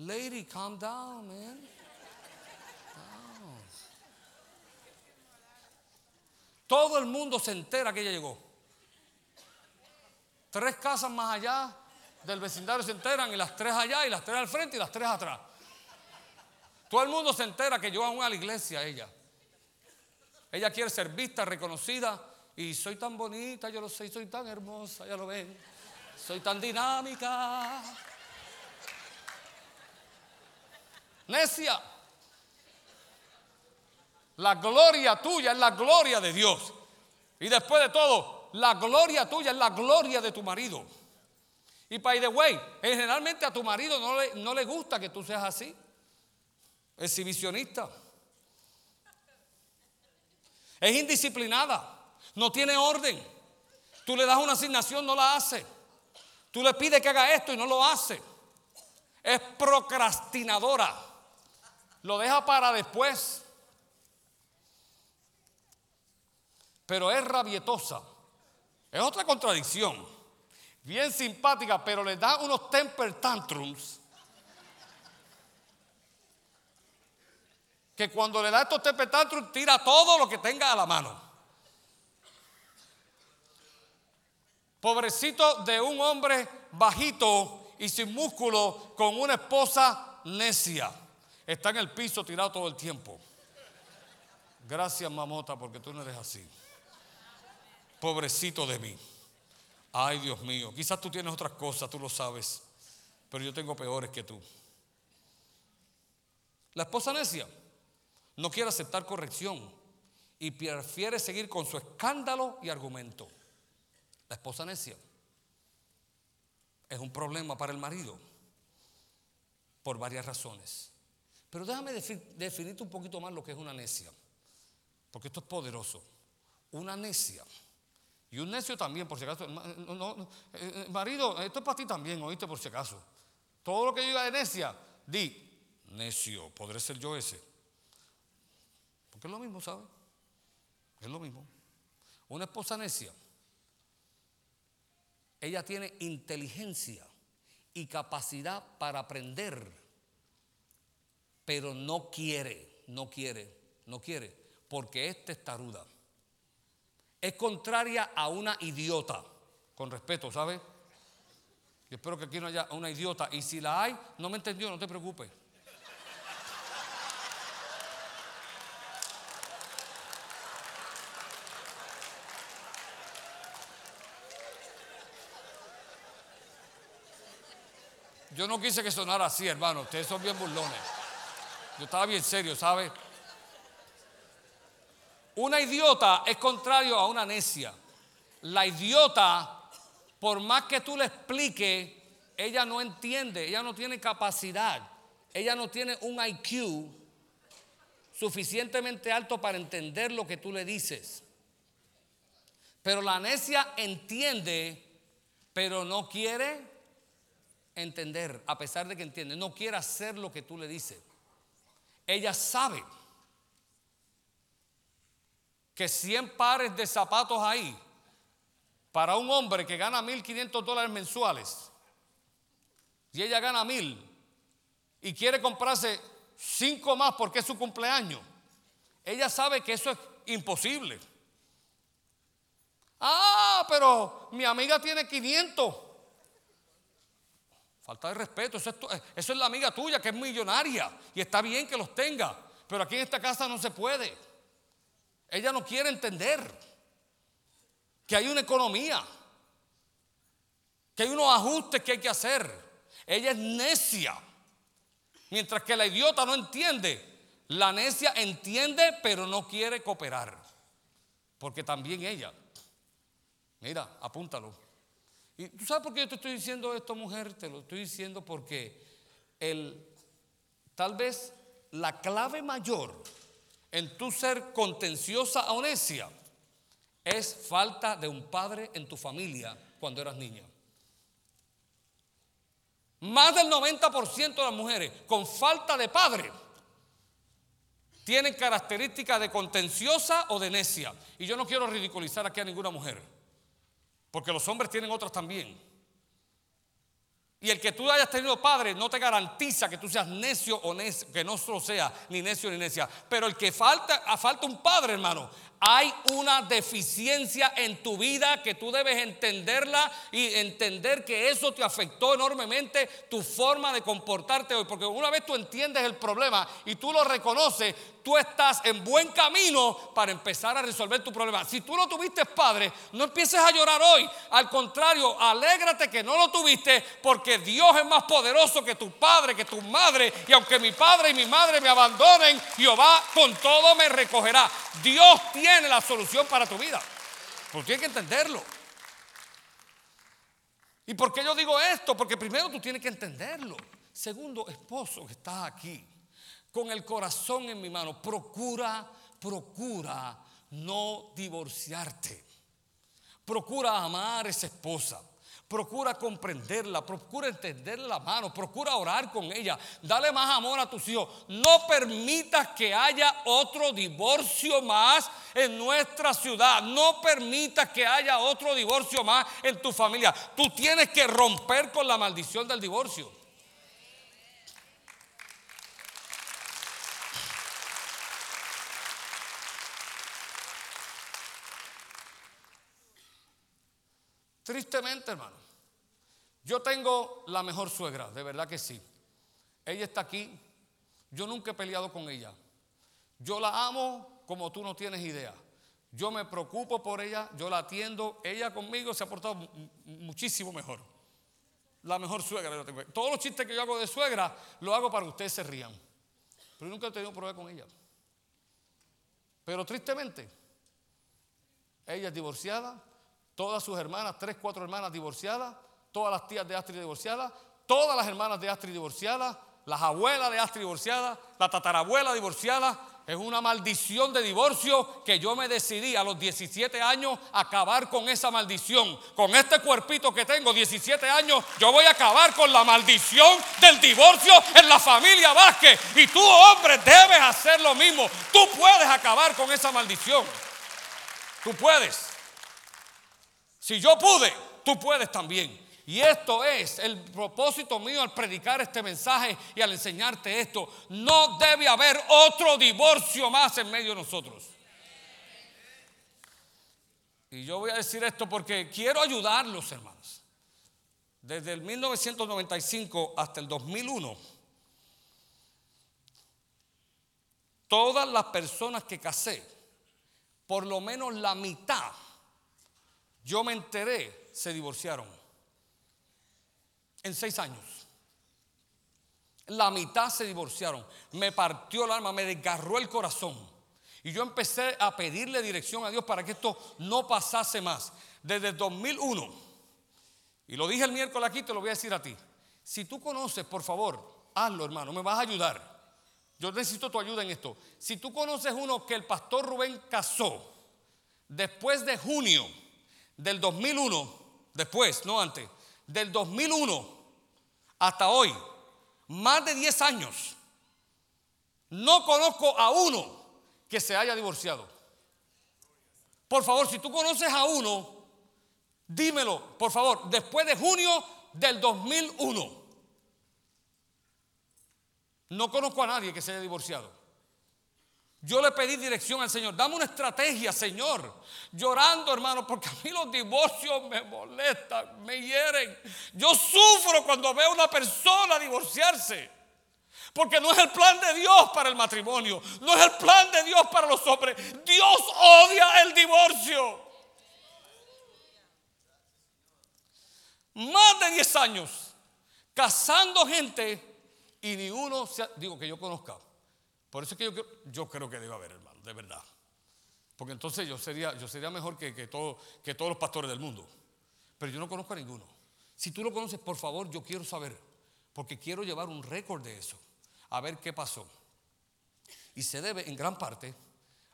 Lady, calm down, man. Todo el mundo se entera que ella llegó. Tres casas más allá del vecindario se enteran y las tres allá y las tres al frente y las tres atrás. Todo el mundo se entera que yo aún a la iglesia ella. Ella quiere ser vista, reconocida y soy tan bonita, yo lo sé, soy tan hermosa, ya lo ven. Soy tan dinámica. Necia. La gloria tuya es la gloria de Dios. Y después de todo, la gloria tuya es la gloria de tu marido. Y by the way, generalmente a tu marido no le, no le gusta que tú seas así. Exhibicionista. Es indisciplinada. No tiene orden. Tú le das una asignación, no la hace. Tú le pides que haga esto y no lo hace. Es procrastinadora lo deja para después. Pero es rabietosa. Es otra contradicción. Bien simpática, pero le da unos temper tantrums. Que cuando le da estos temper tantrums, tira todo lo que tenga a la mano. Pobrecito de un hombre bajito y sin músculo con una esposa necia está en el piso tirado todo el tiempo. Gracias, mamota, porque tú no eres así. Pobrecito de mí. Ay, Dios mío. Quizás tú tienes otras cosas, tú lo sabes. Pero yo tengo peores que tú. La esposa necia no quiere aceptar corrección y prefiere seguir con su escándalo y argumento. La esposa necia es un problema para el marido por varias razones. Pero déjame definirte un poquito más lo que es una necia. Porque esto es poderoso. Una necia. Y un necio también, por si acaso. No, eh, marido, esto es para ti también, oíste, por si acaso. Todo lo que diga de necia, di, necio, podré ser yo ese. Porque es lo mismo, ¿sabes? Es lo mismo. Una esposa necia, ella tiene inteligencia y capacidad para aprender pero no quiere, no quiere, no quiere, porque es testaruda. es contraria a una idiota. Con respeto, ¿sabe? Yo espero que aquí no haya una idiota. Y si la hay, no me entendió, no te preocupes. Yo no quise que sonara así, hermano. Ustedes son bien burlones. Estaba bien serio, ¿sabe? Una idiota es contrario a una necia. La idiota, por más que tú le expliques, ella no entiende, ella no tiene capacidad, ella no tiene un IQ suficientemente alto para entender lo que tú le dices. Pero la necia entiende, pero no quiere entender, a pesar de que entiende, no quiere hacer lo que tú le dices. Ella sabe que 100 pares de zapatos ahí para un hombre que gana 1.500 dólares mensuales y ella gana 1.000 y quiere comprarse 5 más porque es su cumpleaños, ella sabe que eso es imposible. Ah, pero mi amiga tiene 500. Falta de respeto, eso es, eso es la amiga tuya que es millonaria y está bien que los tenga, pero aquí en esta casa no se puede. Ella no quiere entender que hay una economía, que hay unos ajustes que hay que hacer. Ella es necia, mientras que la idiota no entiende. La necia entiende, pero no quiere cooperar, porque también ella, mira, apúntalo. ¿Y tú sabes por qué yo te estoy diciendo esto, mujer? Te lo estoy diciendo porque el, tal vez la clave mayor en tu ser contenciosa o necia es falta de un padre en tu familia cuando eras niña. Más del 90% de las mujeres con falta de padre tienen características de contenciosa o de necia. Y yo no quiero ridiculizar aquí a ninguna mujer. Porque los hombres tienen otras también. Y el que tú hayas tenido padre no te garantiza que tú seas necio o necio, que no solo sea ni necio ni necia. Pero el que falta, falta un padre, hermano, hay una deficiencia en tu vida que tú debes entenderla y entender que eso te afectó enormemente tu forma de comportarte hoy. Porque una vez tú entiendes el problema y tú lo reconoces, tú estás en buen camino para empezar a resolver tu problema. Si tú no tuviste padre, no empieces a llorar hoy. Al contrario, alégrate que no lo tuviste porque Dios es más poderoso que tu padre, que tu madre. Y aunque mi padre y mi madre me abandonen, Jehová con todo me recogerá. Dios tiene tiene la solución para tu vida. Porque tienes que entenderlo. ¿Y por qué yo digo esto? Porque primero tú tienes que entenderlo. Segundo, esposo que estás aquí, con el corazón en mi mano, procura, procura no divorciarte. Procura amar a esa esposa. Procura comprenderla, procura entenderla la mano, procura orar con ella, dale más amor a tus hijos. No permitas que haya otro divorcio más en nuestra ciudad. No permitas que haya otro divorcio más en tu familia. Tú tienes que romper con la maldición del divorcio. Tristemente, hermano. Yo tengo la mejor suegra, de verdad que sí. Ella está aquí. Yo nunca he peleado con ella. Yo la amo como tú no tienes idea. Yo me preocupo por ella, yo la atiendo. Ella conmigo se ha portado muchísimo mejor. La mejor suegra yo tengo. Todos los chistes que yo hago de suegra, lo hago para que ustedes se rían. Pero nunca he tenido problema con ella. Pero tristemente, ella es divorciada, todas sus hermanas, tres, cuatro hermanas divorciadas, todas las tías de Astrid divorciadas, todas las hermanas de Astrid divorciadas, las abuelas de Astrid divorciadas, la tatarabuela divorciada. Es una maldición de divorcio que yo me decidí a los 17 años acabar con esa maldición. Con este cuerpito que tengo, 17 años, yo voy a acabar con la maldición del divorcio en la familia Vázquez. Y tú, hombre, debes hacer lo mismo. Tú puedes acabar con esa maldición. Tú puedes. Si yo pude, tú puedes también. Y esto es el propósito mío al predicar este mensaje y al enseñarte esto. No debe haber otro divorcio más en medio de nosotros. Y yo voy a decir esto porque quiero ayudarlos, hermanos. Desde el 1995 hasta el 2001, todas las personas que casé, por lo menos la mitad, yo me enteré, se divorciaron. En seis años. La mitad se divorciaron. Me partió el alma, me desgarró el corazón. Y yo empecé a pedirle dirección a Dios para que esto no pasase más. Desde el 2001, y lo dije el miércoles aquí, te lo voy a decir a ti. Si tú conoces, por favor, hazlo hermano, me vas a ayudar. Yo necesito tu ayuda en esto. Si tú conoces uno que el pastor Rubén casó después de junio del 2001, después, no antes, del 2001 hasta hoy, más de 10 años, no conozco a uno que se haya divorciado. Por favor, si tú conoces a uno, dímelo, por favor, después de junio del 2001. No conozco a nadie que se haya divorciado. Yo le pedí dirección al Señor. Dame una estrategia, Señor. Llorando, hermano, porque a mí los divorcios me molestan, me hieren. Yo sufro cuando veo a una persona divorciarse. Porque no es el plan de Dios para el matrimonio. No es el plan de Dios para los hombres. Dios odia el divorcio. Más de 10 años casando gente y ni uno, se digo que yo conozca. Por eso es que yo, yo creo que debe haber, hermano, de verdad. Porque entonces yo sería, yo sería mejor que, que, todo, que todos los pastores del mundo. Pero yo no conozco a ninguno. Si tú lo conoces, por favor, yo quiero saber. Porque quiero llevar un récord de eso. A ver qué pasó. Y se debe en gran parte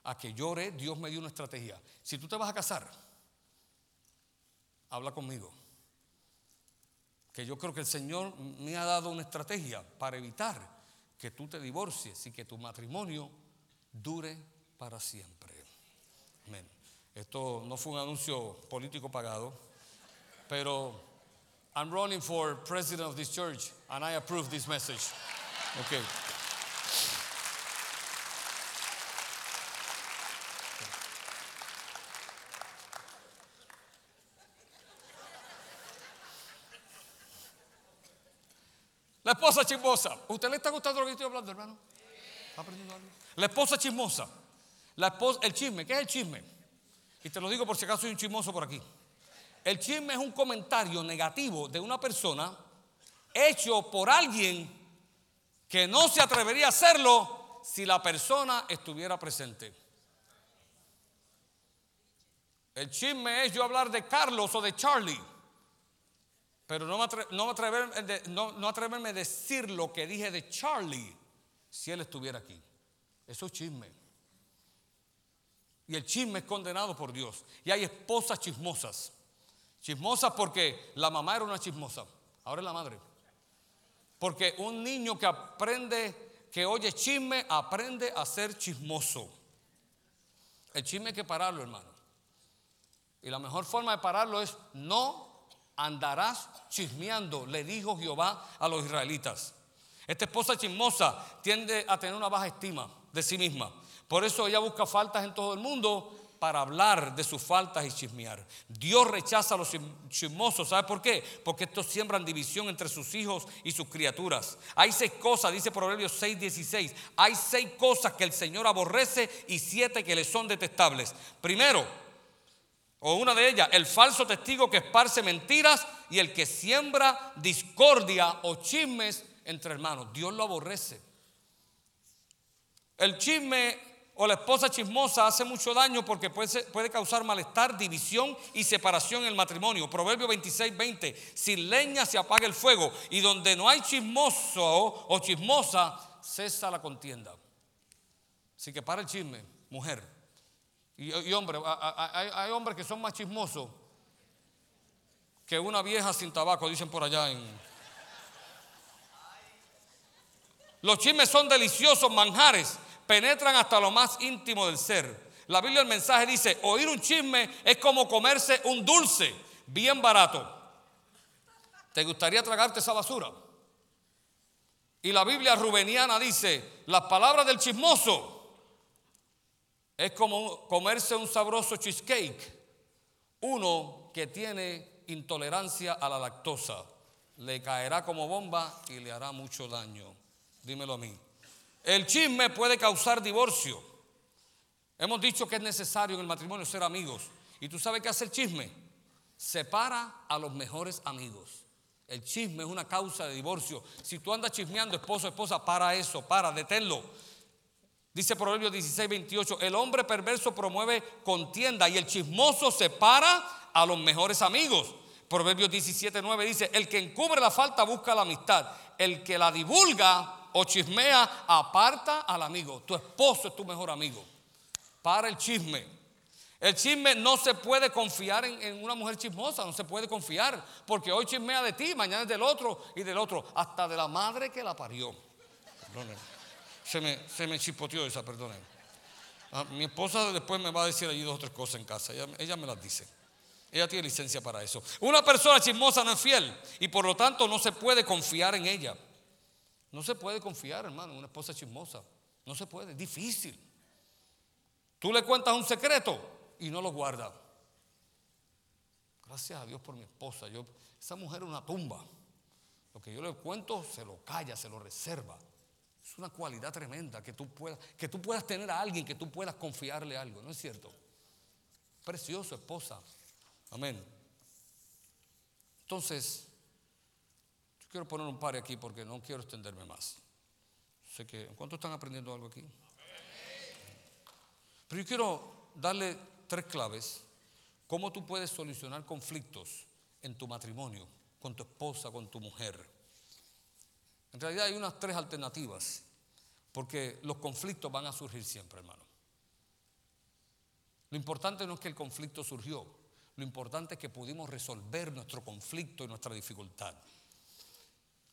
a que llore, Dios me dio una estrategia. Si tú te vas a casar, habla conmigo que yo creo que el Señor me ha dado una estrategia para evitar que tú te divorcies y que tu matrimonio dure para siempre. Amén. Esto no fue un anuncio político pagado, pero I'm running for president of this church and I approve this message. Okay. Esposa chismosa. ¿Usted le está gustando lo que estoy hablando, hermano? ¿Está aprendiendo algo? La esposa chismosa. La esposa, el chisme. ¿Qué es el chisme? Y te lo digo por si acaso hay un chismoso por aquí. El chisme es un comentario negativo de una persona hecho por alguien que no se atrevería a hacerlo si la persona estuviera presente. El chisme es yo hablar de Carlos o de Charlie pero no, no, atreverme, no, atreverme a decir lo que dije de Charlie si él estuviera aquí. Eso es chisme. Y el chisme es condenado por Dios. Y hay esposas chismosas. Chismosas porque la mamá era una chismosa. Ahora es la madre. Porque un niño que aprende, que oye chisme, aprende a ser chismoso. El chisme hay que pararlo, hermano. Y la mejor forma de pararlo es no andarás chismeando, le dijo Jehová a los israelitas. Esta esposa chismosa tiende a tener una baja estima de sí misma. Por eso ella busca faltas en todo el mundo para hablar de sus faltas y chismear. Dios rechaza a los chismosos. ¿Sabe por qué? Porque estos siembran división entre sus hijos y sus criaturas. Hay seis cosas, dice Proverbios 6, 16. Hay seis cosas que el Señor aborrece y siete que le son detestables. Primero, o una de ellas, el falso testigo que esparce mentiras y el que siembra discordia o chismes entre hermanos. Dios lo aborrece. El chisme o la esposa chismosa hace mucho daño porque puede, puede, causar malestar, división y separación en el matrimonio. Proverbio 26, 20. Sin leña se apaga el fuego y donde no hay chismoso o chismosa, cesa la contienda. Así que para el chisme, mujer. Y, hombre, hay, hombres que son más chismosos que una vieja sin tabaco, dicen por allá. Los chismes son deliciosos manjares, penetran hasta lo más íntimo del ser. La Biblia el mensaje dice, oír un chisme es como comerse un dulce bien barato. ¿Te gustaría tragarte esa basura? Y la Biblia rubeniana dice, las palabras del chismoso es como comerse un sabroso cheesecake Uno que tiene intolerancia a la lactosa le caerá como bomba y le hará mucho daño. Dímelo a mí. El chisme puede causar divorcio. Hemos dicho que es necesario en el matrimonio ser amigos. ¿Y tú sabes qué hace el chisme? Separa a los mejores amigos. El chisme es una causa de divorcio. Si tú andas chismeando, esposo, esposa, para eso, para, deténlo. Dice Proverbios 16, 28, el hombre perverso promueve contienda y el chismoso separa a los mejores amigos. Proverbios 17, 9 dice, el que encubre la falta busca la amistad, el que la divulga o chismea aparta al amigo. Tu esposo es tu mejor amigo. Para el chisme. El chisme no se puede confiar en, una mujer chismosa, no se puede confiar, porque hoy chismea de ti, mañana es del otro y del otro, hasta de la madre que la parió. Se me, se me chipoteó esa, perdónenme. Ah, mi esposa después me va a decir allí dos o tres cosas en casa, ella me las dice. Ella tiene licencia para eso. Una persona chismosa no es fiel y por lo tanto no se puede confiar en ella. No se puede confiar, hermano, en una esposa chismosa. No se puede, es difícil. Tú le cuentas un secreto y no lo guarda. Gracias a Dios por mi esposa. Yo, esa mujer es una tumba. Lo que yo le cuento se lo calla, se lo reserva. Es una cualidad tremenda que tú puedas, que tú puedas tener a alguien, que tú puedas confiarle algo, ¿no es cierto? Precioso, esposa. Amén. Entonces, yo quiero poner un par aquí porque no quiero extenderme más. Sé que, ¿cuántos están aprendiendo algo aquí? Pero yo quiero darle tres claves. Cómo tú puedes solucionar conflictos en tu matrimonio, con tu esposa, con tu mujer. En realidad hay unas tres alternativas, porque los conflictos van a surgir siempre, hermano. Lo importante no es que el conflicto surgió, lo importante es que pudimos resolver nuestro conflicto y nuestra dificultad.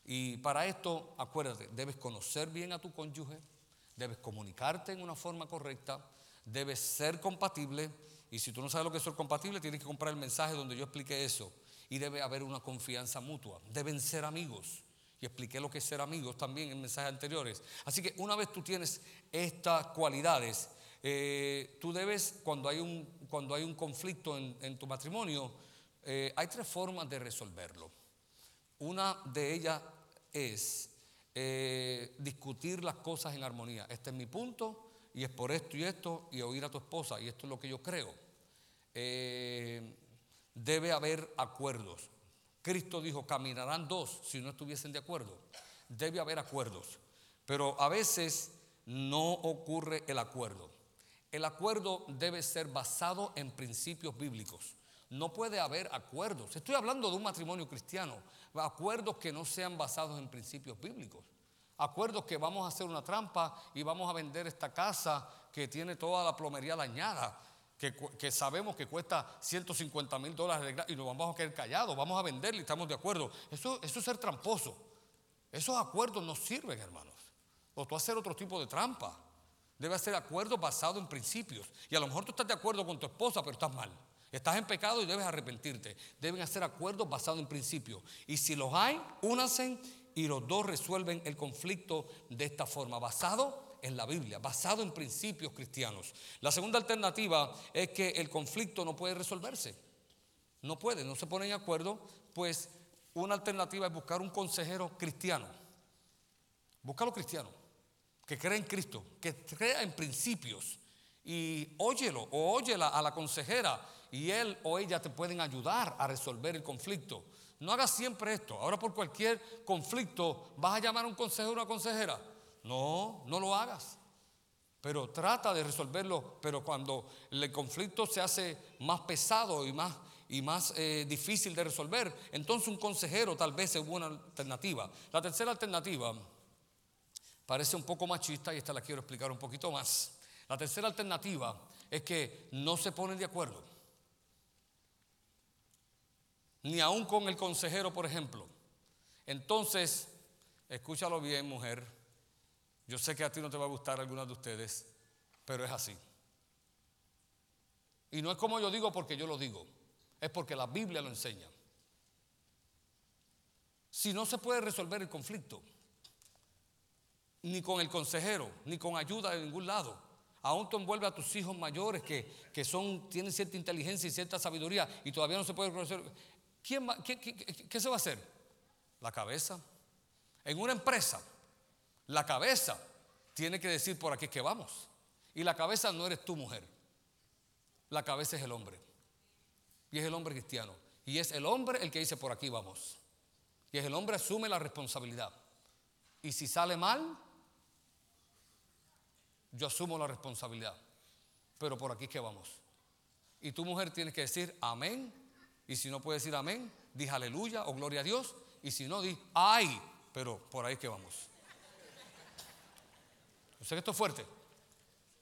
Y para esto, acuérdate, debes conocer bien a tu cónyuge, debes comunicarte en una forma correcta, debes ser compatible. Y si tú no sabes lo que es ser compatible, tienes que comprar el mensaje donde yo expliqué eso. Y debe haber una confianza mutua. Deben ser amigos. Y expliqué lo que es ser amigos también en mensajes anteriores. Así que una vez tú tienes estas cualidades, eh, tú debes, cuando hay un, cuando hay un conflicto en, tu matrimonio, eh, hay tres formas de resolverlo. Una de ellas es eh, discutir las cosas en armonía. Este es mi punto y es por esto y esto y oír a tu esposa y esto es lo que yo creo. debe haber acuerdos. Cristo dijo, caminarán dos si no estuviesen de acuerdo. Debe haber acuerdos. Pero a veces no ocurre el acuerdo. El acuerdo debe ser basado en principios bíblicos. No puede haber acuerdos. Estoy hablando de un matrimonio cristiano. Acuerdos que no sean basados en principios bíblicos. Acuerdos que vamos a hacer una trampa y vamos a vender esta casa que tiene toda la plomería dañada. Que, sabemos que cuesta 150 mil dólares y nos vamos a quedar callados, vamos a venderle y estamos de acuerdo. Eso, eso es ser tramposo. Esos acuerdos no sirven, hermanos. O tú hacer otro tipo de trampa. Debe ser acuerdo basado en principios. Y a lo mejor tú estás de acuerdo con tu esposa, pero estás mal. Estás en pecado y debes arrepentirte. Deben hacer acuerdos basados en principios. Y si los hay, únanse y los dos resuelven el conflicto de esta forma, basado en la Biblia, basado en principios cristianos. La segunda alternativa es que el conflicto no puede resolverse. No puede, no se ponen de acuerdo, pues una alternativa es buscar un consejero cristiano. Búscalo cristiano que cree en Cristo, que crea en principios. Y óyelo o óyela a la consejera y él o ella te pueden ayudar a resolver el conflicto. No hagas siempre esto. Ahora por cualquier conflicto vas a llamar a un consejero o una consejera. No, no lo hagas. Pero trata de resolverlo. Pero cuando el conflicto se hace más pesado y más, y más eh, difícil de resolver, entonces un consejero tal vez es buena alternativa. La tercera alternativa parece un poco machista y esta la quiero explicar un poquito más. La tercera alternativa es que no se ponen de acuerdo. Ni aún con el consejero, por ejemplo. Entonces, escúchalo bien, mujer. Yo sé que a ti no te va a gustar alguna de ustedes, pero es así. Y no es como yo digo porque yo lo digo, es porque la Biblia lo enseña. Si no se puede resolver el conflicto, ni con el consejero, ni con ayuda de ningún lado. Aún tú envuelves a tus hijos mayores que, que son, tienen cierta inteligencia y cierta sabiduría y todavía no se puede conocer. ¿Quién qué, qué se va a hacer? La cabeza. En una empresa, la cabeza tiene que decir por aquí que vamos. Y la cabeza no eres tu mujer. La cabeza es el hombre. Y es el hombre cristiano. Y es el hombre el que dice por aquí vamos. Y es el hombre asume la responsabilidad. Y si sale mal, yo asumo la responsabilidad. Pero por aquí que vamos. Y tu mujer tiene que decir amén. Y si no puede decir amén, di aleluya o gloria a Dios. Y si no, di ay. Pero por ahí que vamos. Yo sé que esto es fuerte.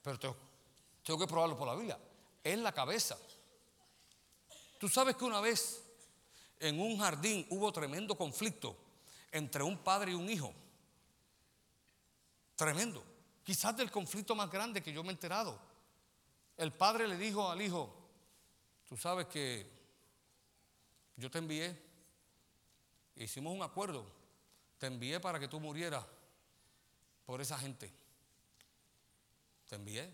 Pero tengo, que probarlo por la Biblia. Es la cabeza. Tú sabes que una vez en un jardín hubo tremendo conflicto entre un padre y un hijo. Tremendo. Quizás del conflicto más grande que yo me he enterado. El padre le dijo al hijo, tú sabes que yo te envié, hicimos un acuerdo, te envié para que tú murieras por esa gente. Te envié.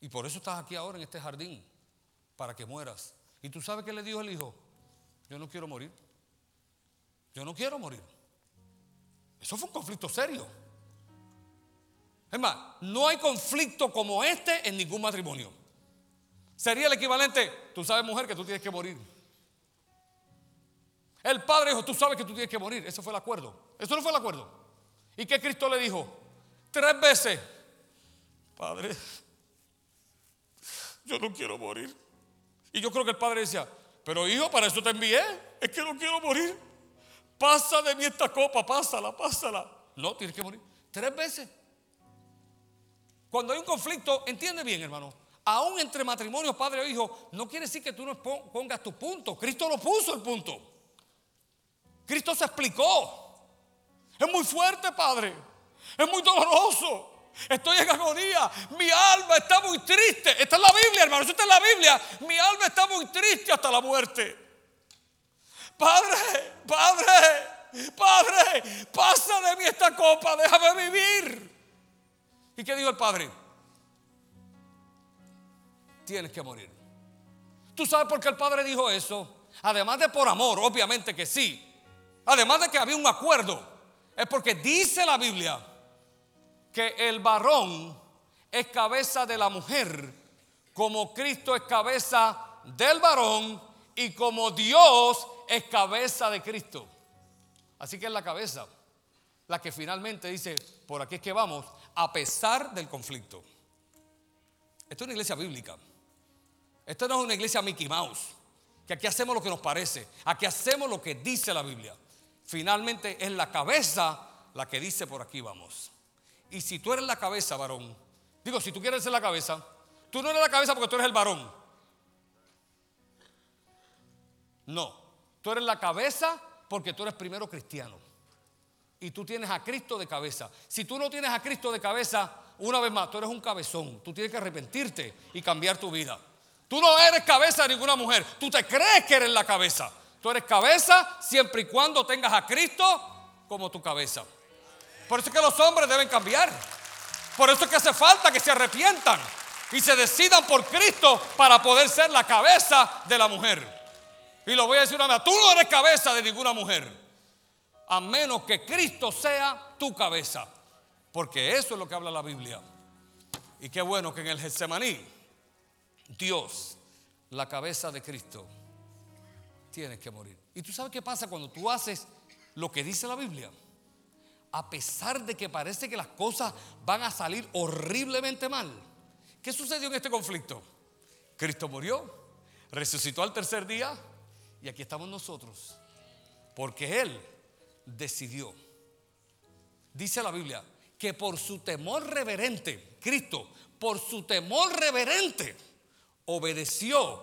Y por eso estás aquí ahora en este jardín, para que mueras. Y tú sabes qué le dijo el hijo, yo no quiero morir. Yo no quiero morir. Eso fue un conflicto serio. Es más, no hay conflicto como este en ningún matrimonio. Sería el equivalente, tú sabes mujer que tú tienes que morir. El padre dijo, tú sabes que tú tienes que morir. Ese fue el acuerdo. Eso no fue el acuerdo. ¿Y qué Cristo le dijo? Tres veces. Padre, yo no quiero morir. Y yo creo que el padre decía, pero hijo, para eso te envié. Es que no quiero morir. Pasa de mí esta copa, pásala, pásala. No, tienes que morir. Tres veces. Cuando hay un conflicto, entiende bien, hermano. Aún entre matrimonio, padre o hijo, no quiere decir que tú no pongas tu punto. Cristo lo puso el punto. Cristo se explicó. Es muy fuerte, padre. Es muy doloroso. Estoy en agonía. Mi alma está muy triste. Esta es la Biblia, hermano. Esta es la Biblia. Mi alma está muy triste hasta la muerte. Padre, Padre, Padre, pasa de mí esta copa, déjame vivir. ¿Y qué dijo el Padre? Tienes que morir. ¿Tú sabes por qué el Padre dijo eso? Además de por amor, obviamente que sí. Además de que había un acuerdo. Es porque dice la Biblia que el varón es cabeza de la mujer, como Cristo es cabeza del varón y como Dios es cabeza de Cristo. Así que es la cabeza la que finalmente dice, por aquí es que vamos, a pesar del conflicto. Esto es una iglesia bíblica. Esto no es una iglesia Mickey Mouse, que aquí hacemos lo que nos parece, aquí hacemos lo que dice la Biblia. Finalmente es la cabeza la que dice, por aquí vamos. Y si tú eres la cabeza, varón, digo, si tú quieres ser la cabeza, tú no eres la cabeza porque tú eres el varón. No, tú eres la cabeza porque tú eres primero cristiano. Y tú tienes a Cristo de cabeza. Si tú no tienes a Cristo de cabeza, una vez más, tú eres un cabezón. Tú tienes que arrepentirte y cambiar tu vida. Tú no eres cabeza de ninguna mujer. Tú te crees que eres la cabeza. Tú eres cabeza siempre y cuando tengas a Cristo como tu cabeza. Por eso es que los hombres deben cambiar. Por eso es que hace falta que se arrepientan y se decidan por Cristo para poder ser la cabeza de la mujer. Y lo voy a decir una vez, tú no eres cabeza de ninguna mujer, a menos que Cristo sea tu cabeza. Porque eso es lo que habla la Biblia. Y qué bueno que en el Getsemaní, Dios, la cabeza de Cristo, tiene que morir. ¿Y tú sabes qué pasa cuando tú haces lo que dice la Biblia? A pesar de que parece que las cosas van a salir horriblemente mal. ¿Qué sucedió en este conflicto? Cristo murió, resucitó al tercer día y aquí estamos nosotros. Porque Él decidió. Dice la Biblia que por su temor reverente, Cristo, por su temor reverente, obedeció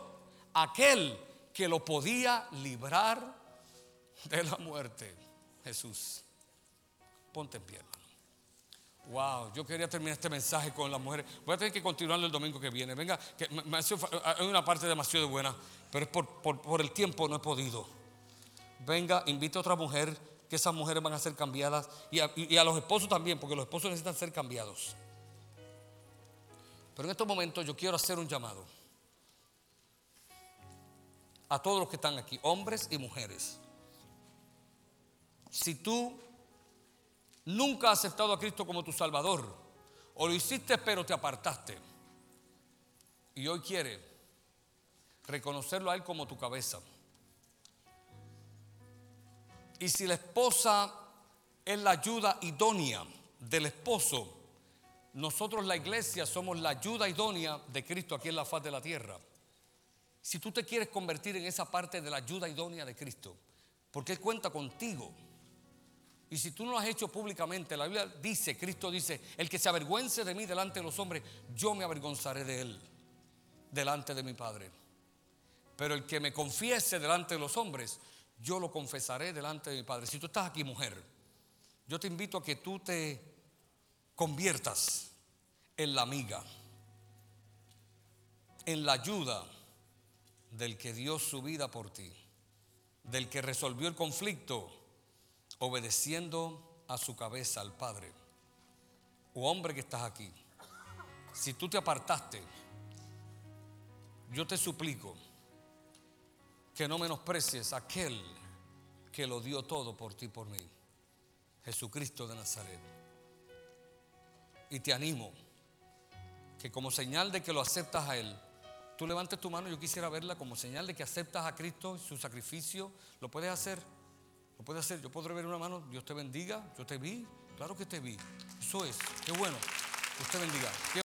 a aquel que lo podía librar de la muerte. Jesús. Ponte en pie, hermano. Wow, yo quería terminar este mensaje con las mujeres. Voy a tener que continuarlo el domingo que viene. Venga, que hay una parte demasiado buena, pero es por, el tiempo no he podido. Venga, invite a otra mujer, que esas mujeres van a ser cambiadas. Y a los esposos también, porque los esposos necesitan ser cambiados. Pero en estos momentos yo quiero hacer un llamado a todos los que están aquí, hombres y mujeres. Si tú nunca has aceptado a Cristo como tu Salvador, o lo hiciste pero te apartaste, y hoy quiere reconocerlo a Él como tu cabeza. Y si la esposa es la ayuda idónea del esposo, nosotros la iglesia somos la ayuda idónea de Cristo aquí en la faz de la tierra. Si tú te quieres convertir en esa parte de la ayuda idónea de Cristo, porque Él cuenta contigo. Y si tú no lo has hecho públicamente, la Biblia dice, Cristo dice, el que se avergüence de mí delante de los hombres, yo me avergonzaré de él delante de mi Padre. Pero el que me confiese delante de los hombres, yo lo confesaré delante de mi Padre. Si tú estás aquí, mujer, yo te invito a que tú te conviertas en la amiga, en la ayuda del que dio su vida por ti, del que resolvió el conflicto obedeciendo a su cabeza, al Padre. O hombre que estás aquí, si tú te apartaste, yo te suplico que no menosprecies a aquel que lo dio todo por ti y por mí, Jesucristo de Nazaret. Y te animo que como señal de que lo aceptas a Él, tú levantes tu mano, yo quisiera verla como señal de que aceptas a Cristo su sacrificio, lo puedes hacer, lo puedes hacer, yo podré ver una mano, Dios te bendiga, yo te vi, claro que te vi, eso es, qué bueno, Dios te bendiga.